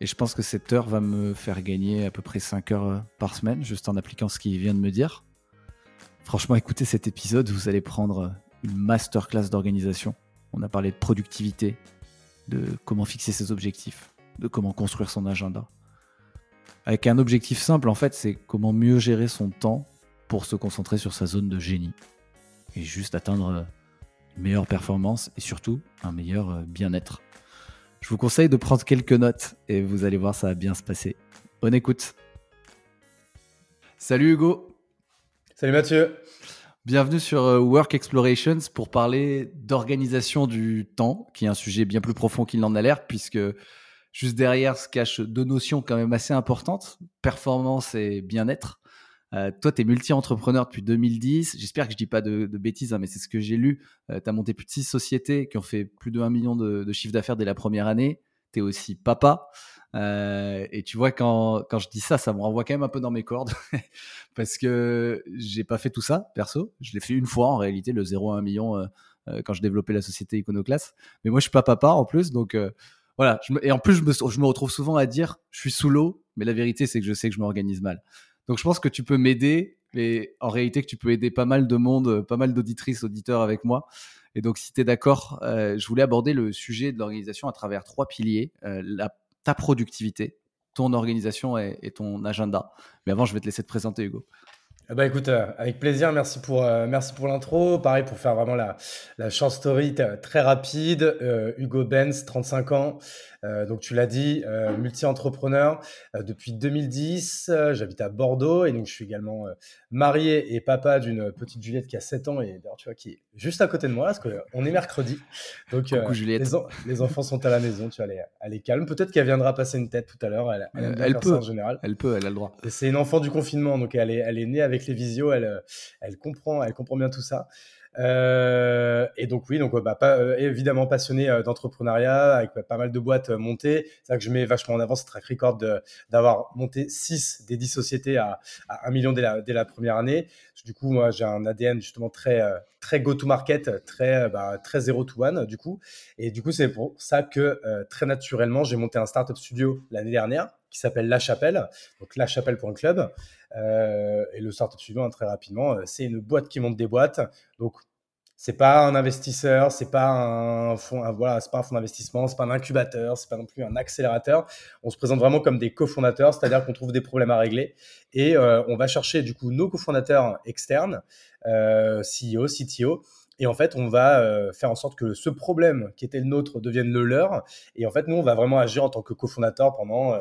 et je pense que cette heure va me faire gagner à peu près 5 heures euh, par semaine juste en appliquant ce qu'il vient de me dire. Franchement écoutez cet épisode, vous allez prendre une masterclass d'organisation. On a parlé de productivité, de comment fixer ses objectifs, de comment construire son agenda. Avec un objectif simple en fait, c'est comment mieux gérer son temps pour se concentrer sur sa zone de génie et juste atteindre euh, une meilleure performance et surtout un meilleur euh, bien-être. Je vous conseille de prendre quelques notes et vous allez voir, ça va bien se passer. Bonne écoute. Salut Hugo. Salut Mathieu. Bienvenue sur euh, Work Explorations pour parler d'organisation du temps, qui est un sujet bien plus profond qu'il n'en a l'air, puisque juste derrière se cachent deux notions quand même assez importantes, performance et bien-être. Euh, toi, tu es multi-entrepreneur depuis 2010. J'espère que je dis pas de, bêtises, hein, mais c'est ce que j'ai lu. Euh, tu as monté plus de six sociétés qui ont fait plus de 1 million de, de chiffre d'affaires dès la première année. Tu es aussi papa. Euh, et tu vois, quand, quand je dis ça, ça me renvoie quand même un peu dans mes cordes. parce que j'ai pas fait tout ça, perso. Je l'ai fait une fois, en réalité, le 0 à 1 million euh, euh, quand je développais la société Iconoclast. Mais moi, je suis pas papa en plus. Donc voilà. et en plus, je me, je me retrouve souvent à dire je suis sous l'eau. Mais la vérité, c'est que je sais que je m'organise mal. Donc je pense que tu peux m'aider, mais en réalité que tu peux aider pas mal de monde, pas mal d'auditrices, auditeurs avec moi. Et donc si tu es d'accord, euh, je voulais aborder le sujet de l'organisation à travers trois piliers, euh, ta productivité, ton organisation et, ton agenda. Mais avant, je vais te laisser te présenter, Hugo. Eh ben, écoute, euh, avec plaisir, merci pour, merci pour l'intro. Pareil, pour faire vraiment la, la short story très rapide. Hugo Benz, 35 ans, euh, donc tu l'as dit, euh, multi-entrepreneur euh, depuis 2010. J'habite à Bordeaux et donc je suis également marié et papa d'une petite Juliette qui a 7 ans et d'ailleurs tu vois qui est juste à côté de moi parce qu'on est mercredi. Donc Les, enfants sont à la maison, tu vois, elle est, calme. Peut-être qu'elle viendra passer une tête tout à l'heure. Elle, elle, peut en général. Elle peut, elle a le droit. C'est une enfant du confinement donc elle est, elle est née avec les visios. Elle, elle comprend, elle comprend bien tout ça. Euh, et donc oui, donc bah, pas, euh, évidemment passionné euh, d'entrepreneuriat avec pas mal de boîtes montées. C'est ça que je mets vachement en avant ce track record d'avoir monté 6 des 10 sociétés à, à 1 million dès la, dès la, première année. Du coup, moi, j'ai un ADN justement très très go to market, très bah, très zero to one du coup. Et du coup, c'est pour ça que très naturellement, j'ai monté un startup studio l'année dernière qui s'appelle La Chapelle, donc lachapelle.club. Euh, et le startup suivant, très rapidement, euh, c'est une boîte qui monte des boîtes. Donc, c'est pas un investisseur, c'est pas un fonds, voilà, c'est pas un fonds d'investissement, c'est pas un incubateur, c'est pas non plus un accélérateur. On se présente vraiment comme des cofondateurs, c'est-à-dire qu'on trouve des problèmes à régler et euh, on va chercher du coup nos cofondateurs externes, CEO, CTO, et en fait, on va faire en sorte que ce problème qui était le nôtre devienne le leur. Et en fait, nous, on va vraiment agir en tant que cofondateur pendant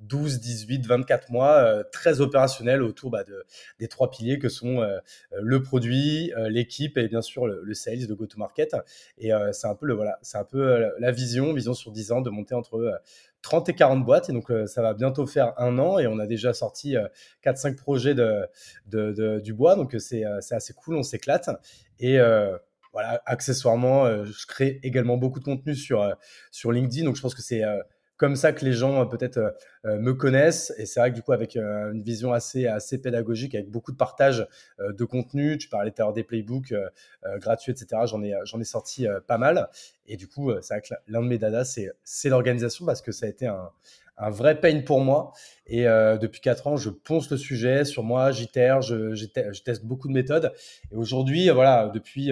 12, 18, 24 mois, euh, très opérationnel autour bah, de, des trois piliers que sont euh, le produit, l'équipe et bien sûr le, sales, de go-to-market. Et c'est un peu le voilà, un peu la vision, vision sur 10 ans de monter entre 30 et 40 boîtes. Et donc, ça va bientôt faire un an et on a déjà sorti 4-5 projets de, du bois. Donc, c'est assez cool, on s'éclate. Et voilà, accessoirement, je crée également beaucoup de contenu sur, sur LinkedIn. Donc, je pense que c'est comme ça que les gens peut-être me connaissent. Et c'est vrai que du coup, avec une vision assez, assez pédagogique, avec beaucoup de partage de contenu, tu parlais tout à l'heure des playbooks gratuits, etc. J'en ai, j'en ai sorti pas mal. Et du coup, c'est vrai que l'un de mes dadas, c'est, c'est l'organisation parce que ça a été un, un vrai pain pour moi. Et euh, depuis 4 ans, je ponce le sujet sur moi, j'itère, je, je, teste beaucoup de méthodes. Et aujourd'hui, voilà, depuis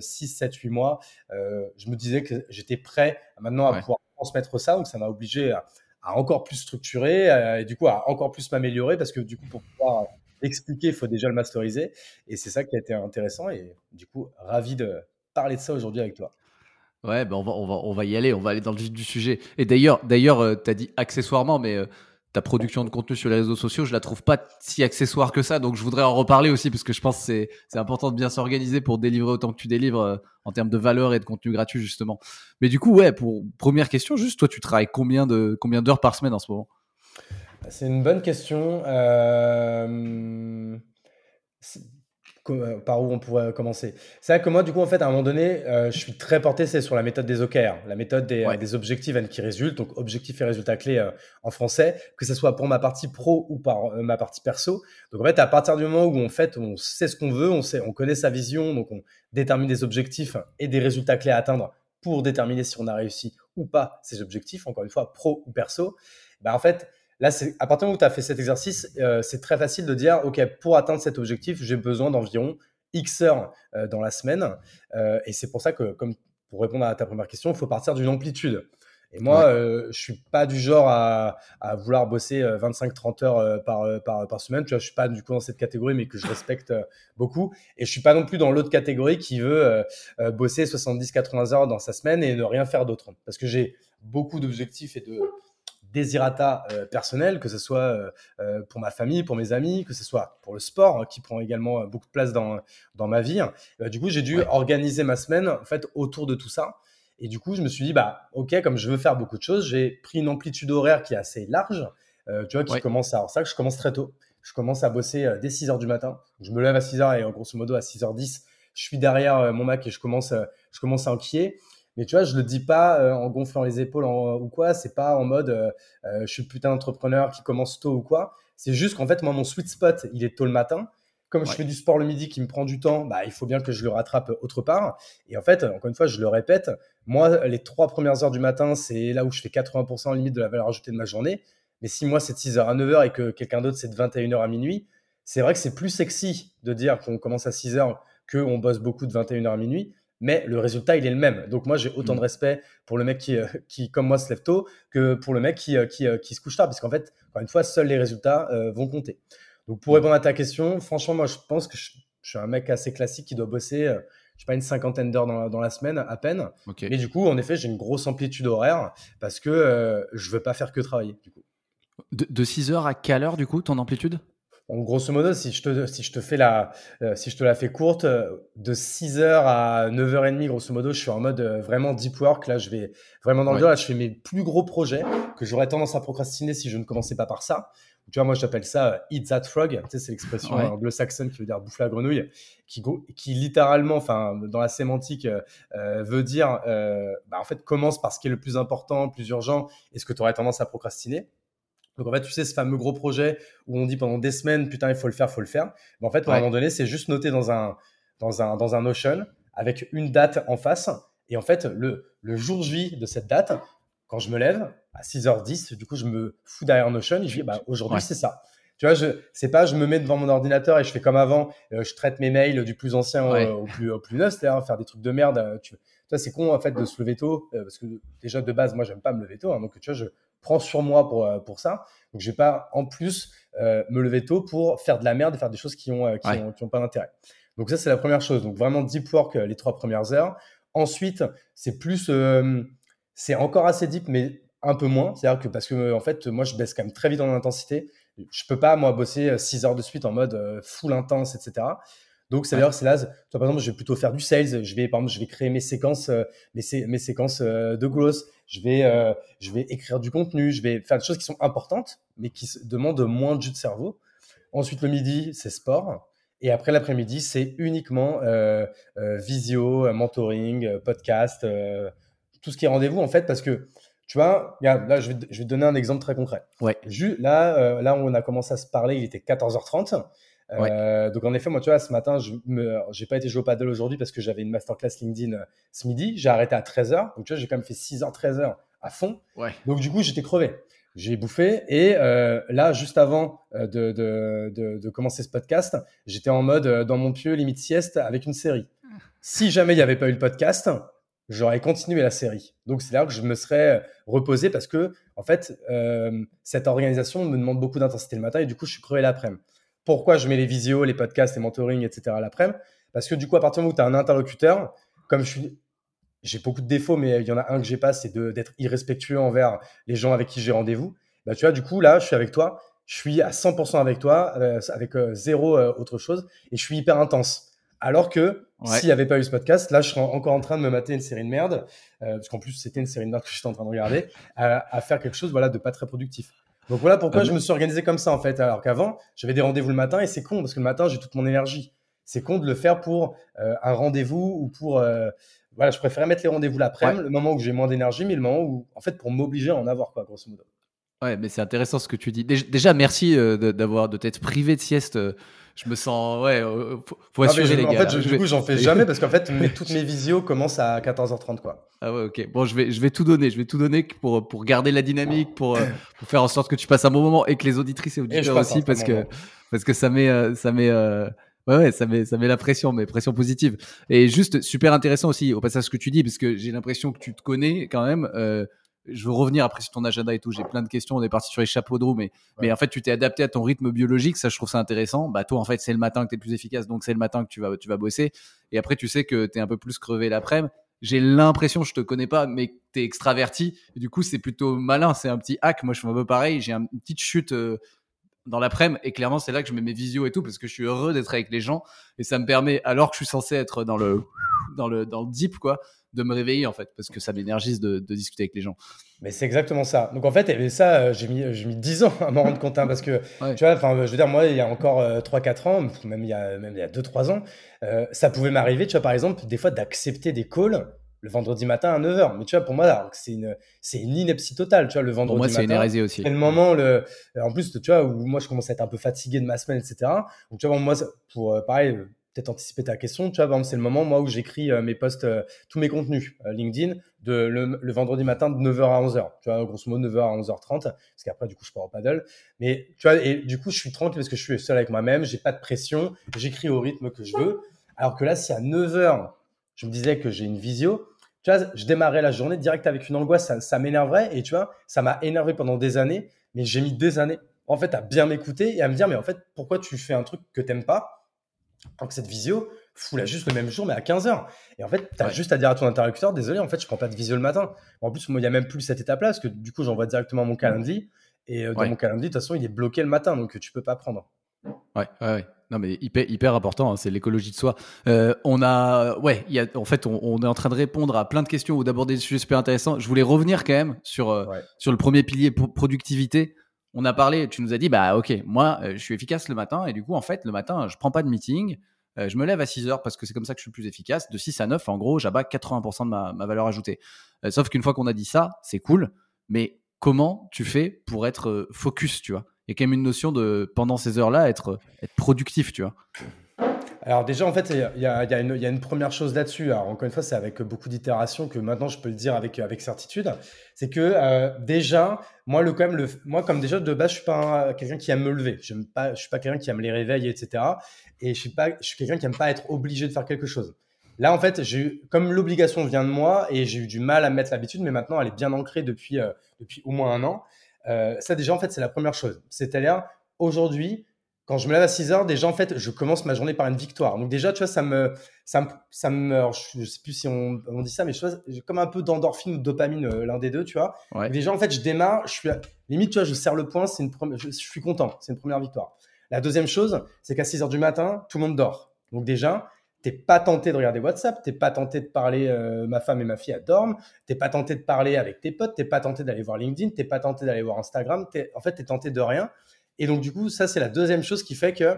6, 7, 8 mois, euh, je me disais que j'étais prêt maintenant à pouvoir transmettre ça. Donc, ça m'a obligé à, encore plus structurer euh, et du coup à encore plus m'améliorer parce que du coup, pour pouvoir expliquer, il faut déjà le masteriser. Et c'est ça qui a été intéressant. Et du coup, ravi de parler de ça aujourd'hui avec toi. Ouais, ben on, va, on, va, on va y aller, on va aller dans le vif du sujet. Et d'ailleurs, d'ailleurs, euh, tu as dit accessoirement, mais euh, ta production de contenu sur les réseaux sociaux, je la trouve pas si accessoire que ça. Donc, je voudrais en reparler aussi parce que je pense que c'est important de bien s'organiser pour délivrer autant que tu délivres euh, en termes de valeur et de contenu gratuit, justement. Mais du coup, ouais, pour première question, juste, toi, tu travailles combien d'heures par semaine en ce moment? C'est une bonne question. Euh... Euh, par où on pourrait commencer. C'est vrai que moi, du coup, en fait, à un moment donné, euh, je suis très porté, c'est sur la méthode des OKR, la méthode des, des objectifs qui résultent, donc objectifs et résultats clés euh, en français, que ce soit pour ma partie pro ou par ma partie perso. Donc, en fait, à partir du moment où en fait, on sait ce qu'on veut, on, sait, on connaît sa vision, donc on détermine des objectifs et des résultats clés à atteindre pour déterminer si on a réussi ou pas ces objectifs, encore une fois, pro ou perso. Bah, en fait, Là, à partir du moment où tu as fait cet exercice, euh, c'est très facile de dire, OK, pour atteindre cet objectif, j'ai besoin d'environ X heures euh, dans la semaine. Euh, et c'est pour ça que, comme pour répondre à ta première question, il faut partir d'une amplitude. Et moi, je je suis pas du genre à, vouloir bosser 25-30 heures par, par, par, semaine. Tu vois, je suis pas du coup dans cette catégorie, mais que je respecte beaucoup. Et je suis pas non plus dans l'autre catégorie qui veut bosser 70-80 heures dans sa semaine et ne rien faire d'autre. Parce que j'ai beaucoup d'objectifs et de, désirata euh, personnel, que ce soit euh, euh, pour ma famille, pour mes amis, que ce soit pour le sport, hein, qui prend également beaucoup de place dans, dans ma vie. Bah, du coup, j'ai dû organiser ma semaine en fait autour de tout ça. Et du coup, je me suis dit, bah, ok, comme je veux faire beaucoup de choses, j'ai pris une amplitude horaire qui est assez large, tu vois, qui commence à. Alors, ça que je commence très tôt. Je commence à bosser dès 6 heures du matin. Je me lève à 6 heures et grosso modo à 6h10, je suis derrière mon Mac et je commence, je commence à enquiller. Mais tu vois, je le dis pas euh, en gonflant les épaules ou quoi. C'est pas en mode euh, euh, je suis putain d'entrepreneur qui commence tôt ou quoi. C'est juste qu'en fait, moi, mon sweet spot, il est tôt le matin. Comme je fais du sport le midi qui me prend du temps, bah, il faut bien que je le rattrape autre part. Et en fait, encore une fois, je le répète, moi, les trois premières heures du matin, c'est là où je fais 80% limite de la valeur ajoutée de ma journée. Mais si moi, c'est de 6h à 9h et que quelqu'un d'autre, c'est de 21h à minuit, c'est vrai que c'est plus sexy de dire qu'on commence à 6h qu'on bosse beaucoup de 21h à minuit mais le résultat, il est le même. Donc moi, j'ai autant de mm. respect pour le mec qui, euh, qui, comme moi, se lève tôt que pour le mec qui, euh, qui, euh, qui se couche tard, parce qu'en fait, encore une fois, seuls les résultats vont compter. Donc pour mm. répondre à ta question, franchement, moi, je pense que je, suis un mec assez classique qui doit bosser, je sais pas, une cinquantaine d'heures dans, dans, la semaine à peine. Mais du coup, en effet, j'ai une grosse amplitude horaire parce que je veux pas faire que travailler. Du coup. De, de 6 heures à quelle heure, du coup, ton amplitude? En grosso modo, si je te, si je te fais la, euh, si je te la fais courte, euh, de 6h à 9h30, grosso modo, je suis en mode euh, vraiment deep work. Là, je vais vraiment dans le dur. Là, je fais mes plus gros projets que j'aurais tendance à procrastiner si je ne commençais pas par ça. Tu vois, moi, j'appelle ça eat that frog. Tu sais, c'est l'expression anglo-saxonne qui veut dire bouffer la grenouille, qui, qui littéralement, enfin, dans la sémantique, veut dire, bah, en fait, commence par ce qui est le plus important, le plus urgent, et ce que tu aurais tendance à procrastiner. Donc en fait, tu sais, ce fameux gros projet où on dit pendant des semaines, putain, il faut le faire, il faut le faire. Mais en fait, à un moment donné, c'est juste noté dans un, dans un, dans un Notion avec une date en face. Et en fait, le, le jour J de cette date, quand je me lève à 6h10, du coup, je me fous derrière Notion et je dis, bah, aujourd'hui, c'est ça. Tu vois, je, c'est pas, je me mets devant mon ordinateur et je fais comme avant, euh, je traite mes mails du plus ancien au, plus, au plus neuf, c'est-à-dire faire des trucs de merde. Euh, tu, vois, c'est con, en fait, de se lever tôt, euh, parce que déjà, de base, moi, j'aime pas me lever tôt. Hein, donc, tu vois, je, prends sur moi pour, euh, pour ça. Donc, je vais pas en plus euh, me lever tôt pour faire de la merde et faire des choses qui ont, euh, qui, ont, qui ont pas d'intérêt. Donc, ça, c'est la première chose. Donc, vraiment deep work les trois premières heures. Ensuite, c'est plus, c'est encore assez deep, mais un peu moins. C'est-à-dire que parce que, en fait, moi, je baisse quand même très vite en intensité. Je peux pas, moi, bosser 6 heures de suite en mode full intense, etc. Donc, c'est d'ailleurs, c'est là, par exemple, je vais plutôt faire du sales. Je vais, par exemple, je vais créer mes séquences, euh, mes, mes, séquences euh, de growth. Je vais, euh, je vais écrire du contenu. Je vais faire des choses qui sont importantes, mais qui demandent moins de jus de cerveau. Ensuite, le midi, c'est sport. Et après l'après-midi, c'est uniquement visio, mentoring, podcast, tout ce qui est rendez-vous, en fait, parce que, tu vois, là, je vais, je vais te donner un exemple très concret. Ouais. Là, là, on a commencé à se parler, il était 14h30. Euh, donc en effet, moi, tu vois, ce matin, je n'ai pas été jouer au paddle aujourd'hui parce que j'avais une masterclass LinkedIn euh, ce midi. J'ai arrêté à 13h. Donc tu vois, j'ai quand même fait 6h, 13h à fond. Ouais. Donc du coup, j'étais crevé. J'ai bouffé et euh, là, juste avant de, de, de, de, commencer ce podcast, j'étais en mode dans mon pieu, limite sieste, avec une série. Si jamais il n'y avait pas eu le podcast, j'aurais continué la série. Donc c'est là que je me serais reposé parce que en fait, cette organisation me demande beaucoup d'intensité le matin et du coup, je suis crevé l'après-midi. Pourquoi je mets les visios, les podcasts, les mentoring, etc. à l'après-midi Parce que du coup, à partir du moment où tu as un interlocuteur, comme je suis, j'ai beaucoup de défauts, mais il y en a un que j'ai pas, c'est d'être irrespectueux envers les gens avec qui j'ai rendez-vous. bah, tu vois, du coup, là, je suis avec toi, je suis à 100% avec toi, euh, avec euh, zéro autre chose, et je suis hyper intense. Alors que s'il n'y avait pas eu ce podcast, là, je serais encore en train de me mater une série de merde, parce qu'en plus, c'était une série de merde que j'étais en train de regarder, à, à, faire quelque chose voilà, de pas très productif. Donc voilà pourquoi ah je me suis organisé comme ça, en fait. Alors qu'avant, j'avais des rendez-vous le matin, et c'est con, parce que le matin, j'ai toute mon énergie. C'est con de le faire pour un rendez-vous ou pour voilà, je préférais mettre les rendez-vous l'après-midi, le moment où j'ai moins d'énergie, mais le moment où, en fait, pour m'obliger à en avoir, quoi, grosso modo. Ouais, mais c'est intéressant ce que tu dis. Déjà, merci euh, d'avoir de t'être privé de sieste. Euh, je me sens, ouais, euh, faut, assurer les gars. En fait, du coup, j'en fais jamais parce qu'en fait, toutes mes visios commencent à 14h30, quoi. Ah ouais, ok. Bon, je vais, je vais tout donner. Je vais tout donner pour, pour garder la dynamique, pour, pour faire en sorte que tu passes un bon moment et que les auditrices et auditeurs aussi, parce que, parce que ça met, ça met, Ouais, ouais, ça met, ça met la pression, mais pression positive. Et juste, super intéressant aussi, au passage, ce que tu dis, parce que j'ai l'impression que tu te connais quand même. Euh, je veux revenir après sur ton agenda et tout. J'ai plein de questions. On est parti sur les chapeaux de roue, mais, mais en fait, tu t'es adapté à ton rythme biologique. Ça, je trouve ça intéressant. Bah, toi, en fait, c'est le matin que tu es plus efficace, donc c'est le matin que tu vas, tu vas bosser. Et après, tu sais que tu es un peu plus crevé l'après-midi. J'ai l'impression, je te connais pas, mais tu es extraverti. Et du coup, c'est plutôt malin. C'est un petit hack. Moi, je fais un peu pareil. J'ai une petite chute. Euh, dans l'après-midi. Et clairement, c'est là que je mets mes visios et tout parce que je suis heureux d'être avec les gens et ça me permet, alors que je suis censé être dans le, dans le, dans le deep, quoi, de me réveiller en fait parce que ça m'énergise de, de, discuter avec les gens. Mais c'est exactement ça. Donc en fait, et ça, euh, j'ai mis, j'ai mis 10 ans à m'en rendre compte hein, parce que tu vois, enfin, je veux dire, moi, il y a encore 3-4 euh, ans, même il y a, même il y a 2-3 ans, euh, ça pouvait m'arriver, tu vois, par exemple, des fois d'accepter des calls le vendredi matin à 9h. Mais tu vois, pour moi, c'est une, c'est une ineptie totale, tu vois, le vendredi pour moi, c'est une hérésie aussi. C'est le moment, le, en plus, tu vois, où moi, je commence à être un peu fatigué de ma semaine, etc. Donc, tu vois, moi, pour, euh, pareil, euh, peut-être anticiper ta question, tu vois, c'est le moment, moi, où j'écris euh, mes posts, tous mes contenus LinkedIn de, le, vendredi matin de 9h à 11h. Tu vois, grosso modo, 9h à 11h30, parce qu'après, du coup, je pars au paddle. Mais, tu vois, et du coup, je suis tranquille parce que je suis seul avec moi-même, j'ai pas de pression, j'écris au rythme que je veux. Alors que là, si à 9h, je me disais que j'ai une visio, tu vois, je démarrais la journée direct avec une angoisse, ça, ça m'énerverait et tu vois, ça m'a énervé pendant des années, mais j'ai mis des années en fait à bien m'écouter et à me dire, mais en fait, pourquoi tu fais un truc que t'aimes pas alors que cette visio, fous-la juste le même jour, mais à 15h. Et en fait, tu as juste à dire à ton interlocuteur, désolé, en fait, je prends pas de visio le matin. En plus, moi, il n'y a même plus cette étape-là, parce que du coup, j'envoie directement mon calendrier. Et euh, dans mon calendrier, de toute façon, il est bloqué le matin, donc tu peux pas prendre. Ouais, ouais, ouais. Non, mais hyper, hyper important, hein, c'est l'écologie de soi. Euh, on a, ouais, y a, en fait, on, est en train de répondre à plein de questions ou d'aborder des sujets super intéressants. Je voulais revenir quand même sur, euh, sur le premier pilier productivité. On a parlé, tu nous as dit, bah, ok, moi, euh, je suis efficace le matin et du coup, en fait, le matin, je prends pas de meeting. je me lève à 6 heures parce que c'est comme ça que je suis plus efficace. De 6 à 9, en gros, j'abats 80% de ma, ma, valeur ajoutée. sauf qu'une fois qu'on a dit ça, c'est cool. Mais comment tu fais pour être focus, tu vois? Il y a quand même une notion de, pendant ces heures-là, être, être productif, tu vois. Alors déjà, en fait, il y a, une première chose là-dessus. Alors encore une fois, c'est avec beaucoup d'itérations que maintenant je peux le dire avec, avec certitude. C'est que euh, déjà, moi, le, quand même, le, moi, comme déjà de base, je suis pas quelqu'un qui aime me lever. Je ne suis pas quelqu'un qui aime les réveils, etc. Et je suis, pas, suis quelqu'un qui aime pas être obligé de faire quelque chose. Là, en fait, j'ai comme l'obligation vient de moi et j'ai eu du mal à mettre l'habitude, mais maintenant, elle est bien ancrée depuis, euh, depuis au moins un an. Euh, ça, déjà, en fait, c'est la première chose. C'est-à-dire, aujourd'hui, quand je me lève à 6 heures, déjà, en fait, je commence ma journée par une victoire. Donc, déjà, tu vois, ça me. Ça me, ça me je sais plus si on, on dit ça, mais j'ai comme un peu d'endorphine ou de dopamine, euh, l'un des deux, tu vois. Déjà, en fait, je démarre, je suis. Limite, tu vois, je serre le point, c'est une je, je suis content, c'est une première victoire. La deuxième chose, c'est qu'à 6 heures du matin, tout le monde dort. Donc, déjà, t'es pas tenté de regarder WhatsApp, t'es pas tenté de parler, euh, ma femme et ma fille dorment, t'es pas tenté de parler avec tes potes, t'es pas tenté d'aller voir LinkedIn, t'es pas tenté d'aller voir Instagram, en fait t'es tenté de rien. Et donc du coup ça c'est la deuxième chose qui fait que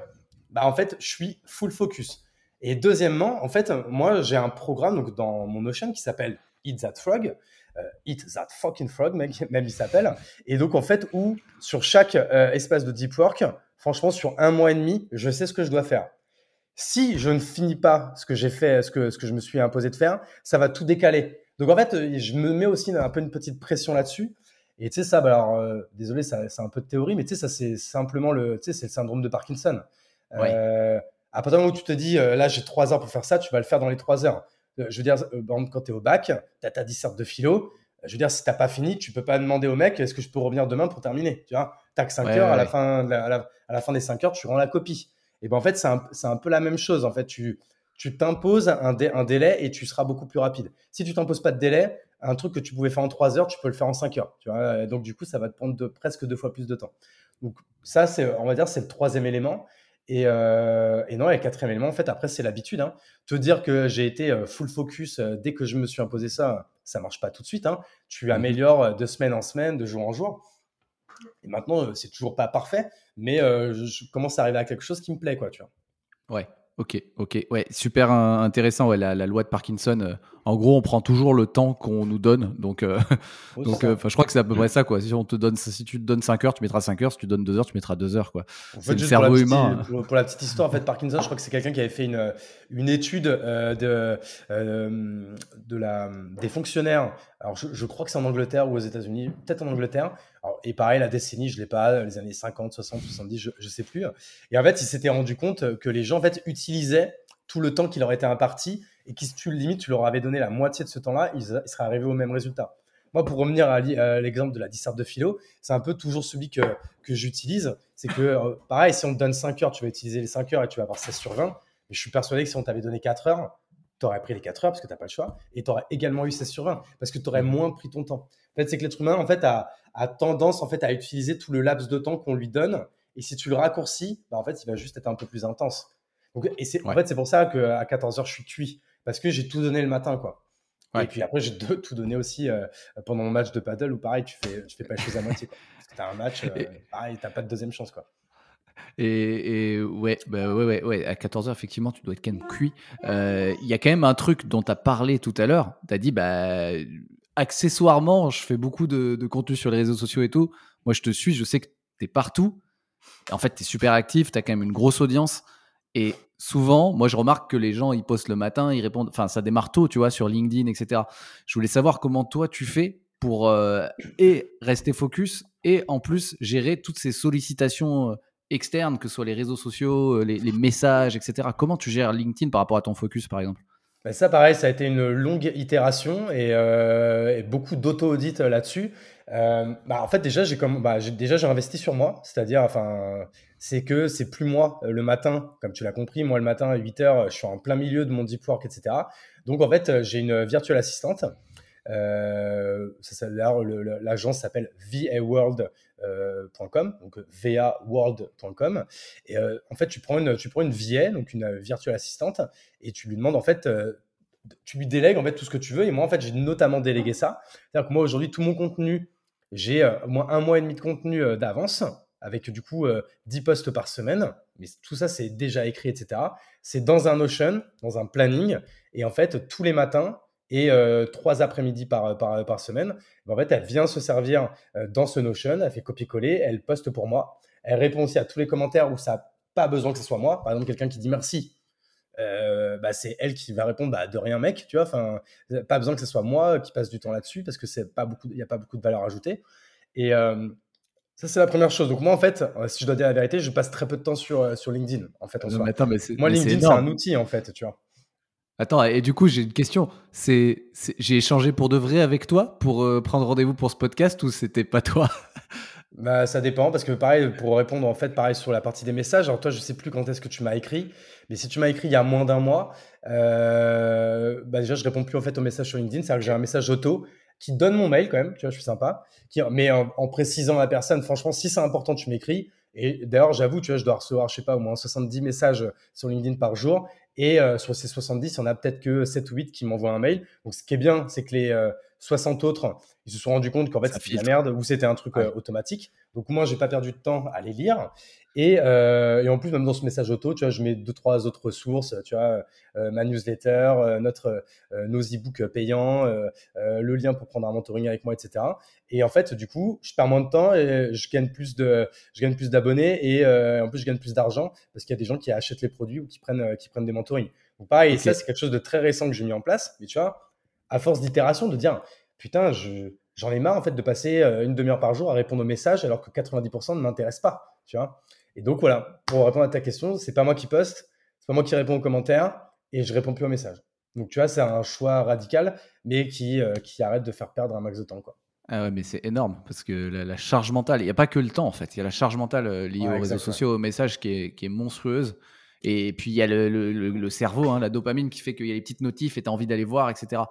bah en fait je suis full focus. Et deuxièmement en fait moi j'ai un programme donc dans mon Notion qui s'appelle Eat That Frog. Euh, Eat That Fucking Frog, même il s'appelle. Et donc, en fait, où sur chaque euh, espace de deep work, franchement, sur un mois et demi, je sais ce que je dois faire si je ne finis pas ce que j'ai fait, ce que, ce que je me suis imposé de faire, ça va tout décaler. Donc en fait, je me mets aussi un peu une petite pression là-dessus. Et tu sais, ça, bah alors, euh, désolé, c'est un peu de théorie, mais tu sais, ça, c'est simplement le, tu sais, c'est le syndrome de Parkinson. Euh, à partir du moment où tu te dis, euh, là, j'ai trois heures pour faire ça, tu vas le faire dans les trois heures. je veux dire, quand tu es au bac, tu as ta disserte de philo. Je veux dire, si tu n'as pas fini, tu peux pas demander au mec, est-ce que je peux revenir demain pour terminer? Tu vois, que 5 heures, à, la fin, à, la, à la fin des 5 heures, tu rends la copie. Et ben en fait, c'est un, un, peu la même chose. En fait, tu tu t'imposes un, un, délai et tu seras beaucoup plus rapide. Si tu t'imposes pas de délai, un truc que tu pouvais faire en 3 heures, tu peux le faire en 5 heures. Tu vois donc, du coup, ça va te prendre de, presque deux fois plus de temps. Donc, ça, c'est, on va dire, c'est le troisième élément. Et, euh, et, non, le quatrième élément, en fait, après, c'est l'habitude. Hein. Te dire que j'ai été euh, full focus euh, dès que je me suis imposé ça, ça marche pas tout de suite. Hein. Tu mmh améliores de semaine en semaine, de jour en jour. Et maintenant, c'est toujours pas parfait, mais je, commence à arriver à quelque chose qui me plaît, quoi, tu vois. Ouais, ok, ok. Ouais, super intéressant, ouais, la, la loi de Parkinson en gros, on prend toujours le temps qu'on nous donne. Donc, euh, donc euh, je crois que c'est à peu près ça. Quoi. Si, on te donne, si tu te donnes 5 heures, tu mettras 5 heures. Si tu donnes 2 heures, tu mettras 2 heures. Quoi. c'est le cerveau humain. Pour, la petite histoire, en fait, Parkinson, je crois que c'est quelqu'un qui avait fait une, une étude euh, de, de la, des fonctionnaires. Alors, je, crois que c'est en Angleterre ou aux États-Unis, peut-être en Angleterre. Et pareil, la décennie, je ne l'ai pas, les années 50, 60, 70, je ne sais plus. Et en fait, il s'était rendu compte que les gens en fait, utilisaient tout le temps qui leur était imparti et qui, si tu limite, tu leur avais donné la moitié de ce temps-là, ils, seraient arrivés au même résultat. Moi, pour revenir à l'exemple de la disserte de philo, c'est un peu toujours celui que, que j'utilise. C'est que, euh, pareil, si on te donne 5 heures, tu vas utiliser les 5 heures et tu vas avoir 16 sur 20. Mais je suis persuadé que si on t'avait donné 4 heures, tu aurais pris les 4 heures parce que tu n'as pas le choix. Et tu aurais également eu 16 sur 20 parce que tu aurais moins pris ton temps. En fait, c'est que l'être humain, en fait, a, a, tendance en fait, à utiliser tout le laps de temps qu'on lui donne. Et si tu le raccourcis, bah, en fait, il va juste être un peu plus intense. Donc, et c'est, en fait, c'est pour ça qu'à 14 heures, je suis cuit parce que j'ai tout donné le matin, quoi. Et puis après, j'ai tout donné aussi euh, pendant mon match de paddle où pareil, tu fais, tu fais pas les choses à moitié. Quoi. Parce que tu as un match, euh, pareil, tu pas de deuxième chance. Quoi. Et, et ouais, bah ouais, ouais, ouais, à 14h, effectivement, tu dois être quand même cuit. Euh, il y a quand même un truc dont tu as parlé tout à l'heure. Tu as dit, bah, accessoirement, je fais beaucoup de, contenu sur les réseaux sociaux et tout. Moi, je te suis, je sais que tu es partout. En fait, tu es super actif, tu as quand même une grosse audience. Et souvent, moi, je remarque que les gens, ils postent le matin, ils répondent, enfin, ça démarre tôt, tu vois, sur LinkedIn, etc. Je voulais savoir comment toi, tu fais pour euh, et rester focus et en plus gérer toutes ces sollicitations euh, externes, que ce soit les réseaux sociaux, euh, les, messages, etc. Comment tu gères LinkedIn par rapport à ton focus, par exemple? Ben, ça, pareil, ça a été une longue itération et, et beaucoup d'auto-audit là-dessus. bah, en fait, déjà, j'ai comme, bah, déjà j'ai investi sur moi, c'est-à-dire, enfin, c'est que c'est plus moi euh, le matin, comme tu l'as compris, moi le matin à 8 heures, je suis en plein milieu de mon deep work, etc. Donc en fait, euh, j'ai une virtuelle assistante. Euh, l'agence s'appelle vaworld.com, donc vaworld.com. Et en fait, tu prends une, tu prends une VA, donc une virtuelle assistante, et tu lui demandes en fait, tu lui délègues en fait tout ce que tu veux. Et moi, en fait, j'ai notamment délégué ça. C'est-à-dire que moi aujourd'hui, tout mon contenu, j'ai moins un mois et demi de contenu d'avance avec du coup 10 euh, posts par semaine. Mais tout ça, c'est déjà écrit, etc. C'est dans un Notion, dans un planning. Et en fait, tous les matins et euh, trois après-midi par, par, par, semaine, en fait, elle vient se servir euh, dans ce Notion, elle fait copier-coller, elle poste pour moi. Elle répond aussi à tous les commentaires où ça n'a pas besoin que ce soit moi. Par exemple, quelqu'un qui dit merci. bah, c'est elle qui va répondre bah, de rien mec tu vois enfin pas besoin que ce soit moi qui passe du temps là-dessus parce que c'est pas beaucoup il n'y a pas beaucoup de valeur ajoutée et, ça, c'est la première chose. Donc, moi, en fait, euh, si je dois dire la vérité, je passe très peu de temps sur, euh, sur LinkedIn. En fait, en attends, mais moi, LinkedIn, c'est un outil, en fait, tu vois. Attends, et du coup, j'ai une question. C'est, j'ai échangé pour de vrai avec toi pour euh, prendre rendez-vous pour ce podcast ou c'était pas toi? Bah, ça dépend parce que pareil, pour répondre en fait, pareil sur la partie des messages. Alors toi, je sais plus quand est-ce que tu m'as écrit, mais si tu m'as écrit il y a moins d'un mois, bah déjà je réponds plus en fait aux messages sur LinkedIn. C'est-à-dire que j'ai un message auto qui donne mon mail quand même, tu vois, je suis sympa, qui, mais en, précisant la personne, franchement, si c'est important, tu m'écris. Et d'ailleurs, j'avoue, tu vois, je dois recevoir, je sais pas, au moins 70 messages sur LinkedIn par jour. Et euh, sur ces 70, il y en a peut-être que 7 ou 8 qui m'envoient un mail. Donc, ce qui est bien, c'est que les 60 euh, autres, ils se sont rendus compte qu'en fait, c'était la merde ou c'était un truc euh, automatique. Donc, moi, j'ai pas perdu de temps à les lire. Euh, et, en plus, même dans ce message auto, tu vois, je mets deux, trois autres ressources, tu vois, euh, ma newsletter, euh, notre, nos e-books payants, le lien pour prendre un mentoring avec moi, etc. Et en fait, du coup, je perds moins de temps et je gagne plus de, je gagne plus d'abonnés et en plus, je gagne plus d'argent parce qu'il y a des gens qui achètent les produits ou qui prennent, qui prennent des mentorings. Donc pareil, ça, c'est quelque chose de très récent que j'ai mis en place. Mais tu vois, à force d'itération, de dire, putain, je, j'en ai marre en fait de passer une demi-heure par jour à répondre aux messages alors que 90% ne m'intéressent pas, tu vois. Et donc voilà, pour répondre à ta question, c'est pas moi qui poste, c'est pas moi qui réponds aux commentaires et je réponds plus aux messages. Donc tu vois, c'est un choix radical, mais qui, euh, qui arrête de faire perdre un max de temps. Quoi. Ah ouais, mais c'est énorme parce que la, charge mentale, il n'y a pas que le temps en fait, il y a la charge mentale euh, liée aux réseaux sociaux, aux messages qui est, qui est monstrueuse. Et puis il y a le, le, cerveau, hein, la dopamine qui fait qu'il y a les petites notifs et tu as envie d'aller voir, etc.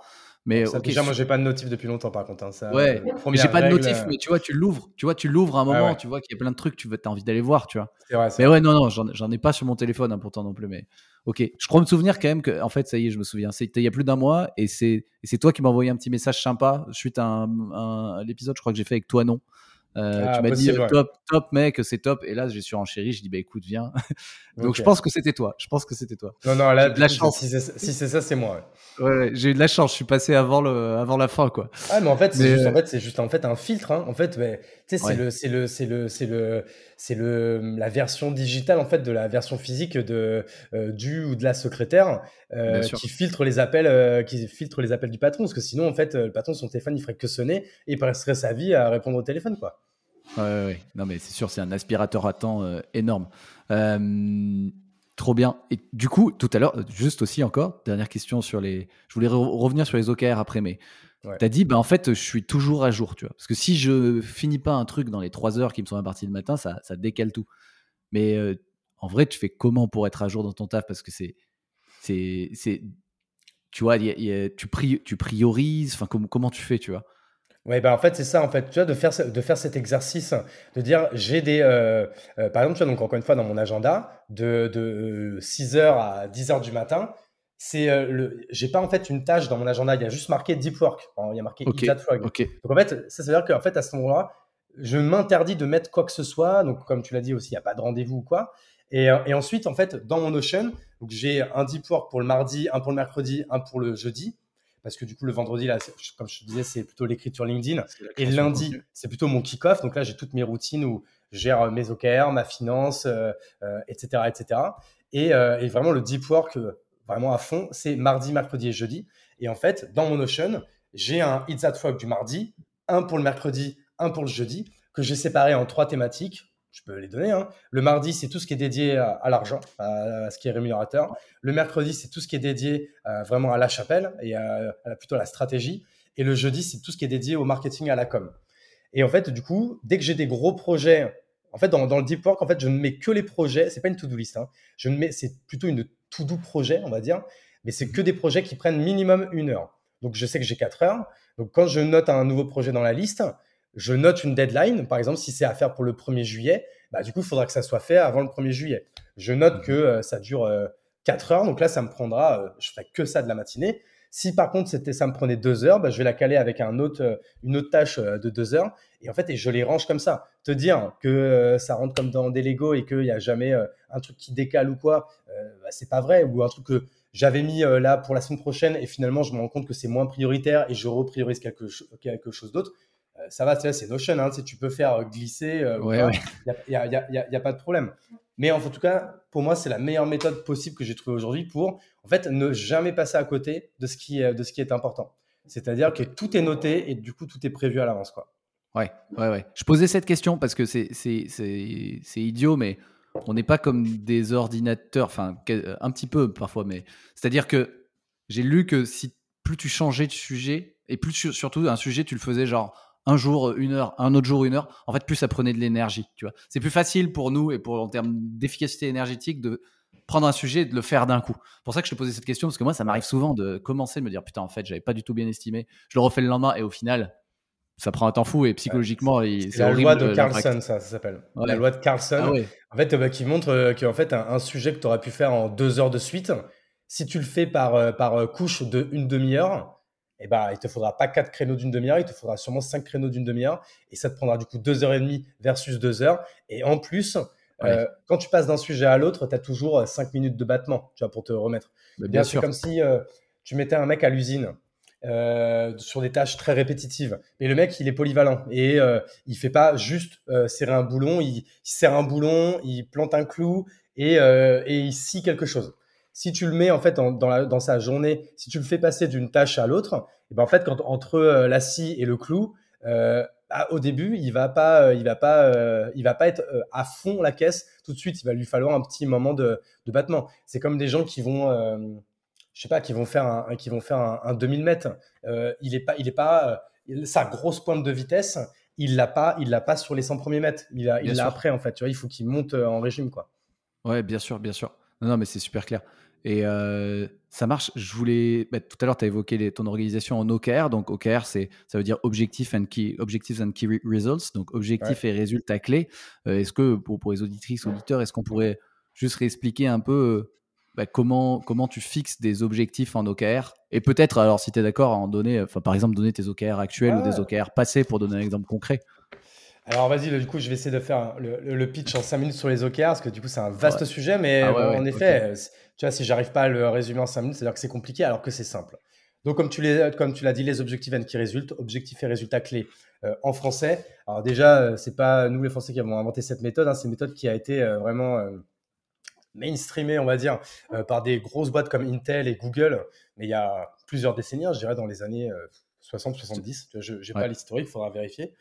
Mais déjà, moi, j'ai pas de notif depuis longtemps, par contre. Hein, ça, ouais, j'ai pas de notif, mais tu vois, tu l'ouvres. Tu vois, tu l'ouvres à un moment, tu vois qu'il y a plein de trucs, tu as envie d'aller voir, tu vois. Vrai, mais ouais, non, non, j'en ai pas sur mon téléphone, hein, pourtant non plus. Mais ok, je crois me souvenir quand même que, en fait, ça y est, je me souviens. C'était il y a plus d'un mois et c'est toi qui m'as envoyé un petit message sympa suite à, un, l'épisode, je crois que j'ai fait avec toi, non euh, ah, tu m'as dit top, top mec, c'est top. Et là, j'ai surenchéri, je dis bah écoute, viens. Donc je pense que c'était toi. Je pense que c'était toi. Non, non, là, de la chance. Si c'est ça, c'est moi. Ouais, j'ai eu de la chance. Je suis passé avant le, avant la fin, quoi. Ah, mais en fait, c'est juste, en fait, c'est juste en fait un filtre. Hein. En fait, tu sais, c'est le, c'est le, c'est le, c'est le, c'est le, la version digitale en fait de la version physique de euh, du ou de la secrétaire euh, qui filtre les appels, euh, qui filtre les appels du patron. Parce que sinon, en fait, le patron son téléphone, il ferait que sonner et il passerait sa vie à répondre au téléphone, quoi. Ouais, ouais, non mais c'est sûr, c'est un aspirateur à temps énorme. Trop bien. Et du coup, tout à l'heure, juste aussi encore, dernière question sur les. Je voulais revenir sur les OKR après, mais tu as dit, bah, en fait, je suis toujours à jour, tu vois. Parce que si je finis pas un truc dans les trois heures qui me sont imparties le matin, ça, ça décale tout. Mais euh, en vrai, tu fais comment pour être à jour dans ton taf? Parce que c'est. c'est tu vois, tu, pri tu priorises, enfin, comment tu fais, tu vois? Oui, ben en fait, c'est ça, en fait, tu vois, de faire, de faire cet exercice, de dire, j'ai des, euh, euh, par exemple, tu vois, donc encore une fois, dans mon agenda, de, de 6h à 10h du matin, c'est euh, le, j'ai pas en fait une tâche dans mon agenda, il y a juste marqué deep work, il y a marqué okay. frog. Donc en fait, ça, veut dire qu'en fait, à ce moment-là, je m'interdis de mettre quoi que ce soit, donc comme tu l'as dit aussi, il n'y a pas de rendez-vous ou quoi. Et, et, ensuite, en fait, dans mon Notion, j'ai un deep work pour le mardi, un pour le mercredi, un pour le jeudi parce que du coup, le vendredi, là, comme je te disais, c'est plutôt l'écriture LinkedIn. Et lundi, c'est plutôt mon kick-off. Donc là, j'ai toutes mes routines où je gère euh, mes OKR, ma finance, etc., euh, etc. Euh, et, vraiment, le deep work, vraiment à fond, c'est mardi, mercredi et jeudi. Et en fait, dans mon Notion, j'ai un It's That Work du mardi, un pour le mercredi, un pour le jeudi, que j'ai séparé en trois thématiques je peux les donner. Hein. Le mardi, c'est tout ce qui est dédié à, l'argent, à, ce qui est rémunérateur. Le mercredi, c'est tout ce qui est dédié euh, vraiment à la chapelle et à, plutôt à la stratégie. Et le jeudi, c'est tout ce qui est dédié au marketing à la com. Et en fait, du coup, dès que j'ai des gros projets, en fait, dans, le deep work, en fait, je ne mets que les projets. C'est pas une to-do list. Hein. Je ne mets, c'est plutôt une to-do projet, on va dire. Mais c'est que des projets qui prennent minimum une heure. Donc, je sais que j'ai quatre heures. Donc, quand je note un nouveau projet dans la liste, je note une deadline. Par exemple, si c'est à faire pour le 1er juillet, bah, du coup, il faudra que ça soit fait avant le 1er juillet. Je note que euh, ça dure 4 euh, heures. Donc là, ça me prendra, euh, je ferai que ça de la matinée. Si par contre, c'était, ça me prenait 2 heures, bah, je vais la caler avec un autre, une autre tâche de 2 heures. Et en fait, et je les range comme ça. Te dire que ça rentre comme dans des Lego et qu'il n'y a jamais un truc qui décale ou quoi, bah, c'est pas vrai. Ou un truc que j'avais mis là pour la semaine prochaine et finalement, je me rends compte que c'est moins prioritaire et je repriorise quelque, quelque chose d'autre ça va, c'est Notion, hein, tu peux faire euh, glisser, il n'y a, pas de problème. Mais en tout cas, pour moi, c'est la meilleure méthode possible que j'ai trouvée aujourd'hui pour, en fait, ne jamais passer à côté de ce qui est, de ce qui est important. C'est-à-dire que tout est noté et du coup, tout est prévu à l'avance, quoi. Ouais, ouais, ouais. Je posais cette question parce que c'est idiot, mais on n'est pas comme des ordinateurs, enfin, un petit peu parfois, mais c'est-à-dire que j'ai lu que si plus tu changeais de sujet, et plus surtout un sujet, tu le faisais genre un jour une heure, un autre jour une heure, en fait, plus ça prenait de l'énergie. Tu vois, c'est plus facile pour nous et pour en termes d'efficacité énergétique de prendre un sujet et de le faire d'un coup. C'est pour ça que je te posais cette question parce que moi, ça m'arrive souvent de commencer de me dire putain, en fait, j'avais pas du tout bien estimé. Je le refais le lendemain et au final, ça prend un temps fou et psychologiquement, c'est la loi de Carlson, ça, s'appelle. La loi de Carlson, ah en fait, euh, qui montre euh, qu'en fait, un, sujet que tu aurais pu faire en deux heures de suite, si tu le fais par, euh, par couche de une demi-heure, eh ben, il te faudra pas quatre créneaux d'une demi-heure, il te faudra sûrement cinq créneaux d'une demi-heure. Et ça te prendra du coup deux heures et demie versus deux heures. Et en plus, euh, quand tu passes d'un sujet à l'autre, tu as toujours euh, cinq minutes de battement tu vois, pour te remettre. bien sûr. C'est comme si euh, tu mettais un mec à l'usine. sur des tâches très répétitives. Et le mec, il est polyvalent et il fait pas juste serrer un boulon, il, serre un boulon, il plante un clou et, et il scie quelque chose si tu le mets en fait dans, sa journée, si tu le fais passer d'une tâche à l'autre, et eh ben en fait quand, entre euh, la scie et le clou, euh, bah, au début il va pas, euh, il va pas, il va pas être à fond la caisse tout de suite. Il va lui falloir un petit moment de, battement. C'est comme des gens qui vont, je sais pas, qui vont faire un, qui vont faire un, 2000 mètres. il est pas, il est pas sa grosse pointe de vitesse. Il l'a pas, il l'a pas sur les 100 premiers mètres. Il l'a après en fait. Tu vois, il faut qu'il monte en régime quoi. Ouais, bien sûr, bien sûr. Non, mais c'est super clair. Et euh, ça marche. Je voulais. Bah, tout à l'heure, tu as évoqué ton organisation en OKR. Donc, OKR, c'est, ça veut dire Objective and Key, Objectives and Key Results. Donc, objectifs et résultats clés. Euh, est-ce que, pour, pour les auditrices, auditeurs, est-ce qu'on pourrait juste réexpliquer un peu euh, bah, comment, comment tu fixes des objectifs en OKR Et peut-être, alors, si tu es d'accord, en donner, par exemple, donner tes OKR actuels ou des OKR passés pour donner un exemple concret. Alors vas-y, du coup, je vais essayer de faire le, pitch en 5 minutes sur les OKR, parce que du coup, c'est un vaste sujet, mais ah en effet, tu vois, si j'arrive pas à le résumer en 5 minutes, c'est-à-dire que c'est compliqué alors que c'est simple. Donc, comme tu l'as dit, les objectifs qui résultent, objectifs et résultats clés euh, en français. Alors déjà, euh, c'est pas nous les Français qui avons inventé cette méthode, hein, c'est une méthode qui a été euh, vraiment mainstreamée, on va dire, par des grosses boîtes comme Intel et Google, mais il y a plusieurs décennies, hein, je dirais dans les années 60-70. Je n'ai pas l'historique, il faudra vérifier.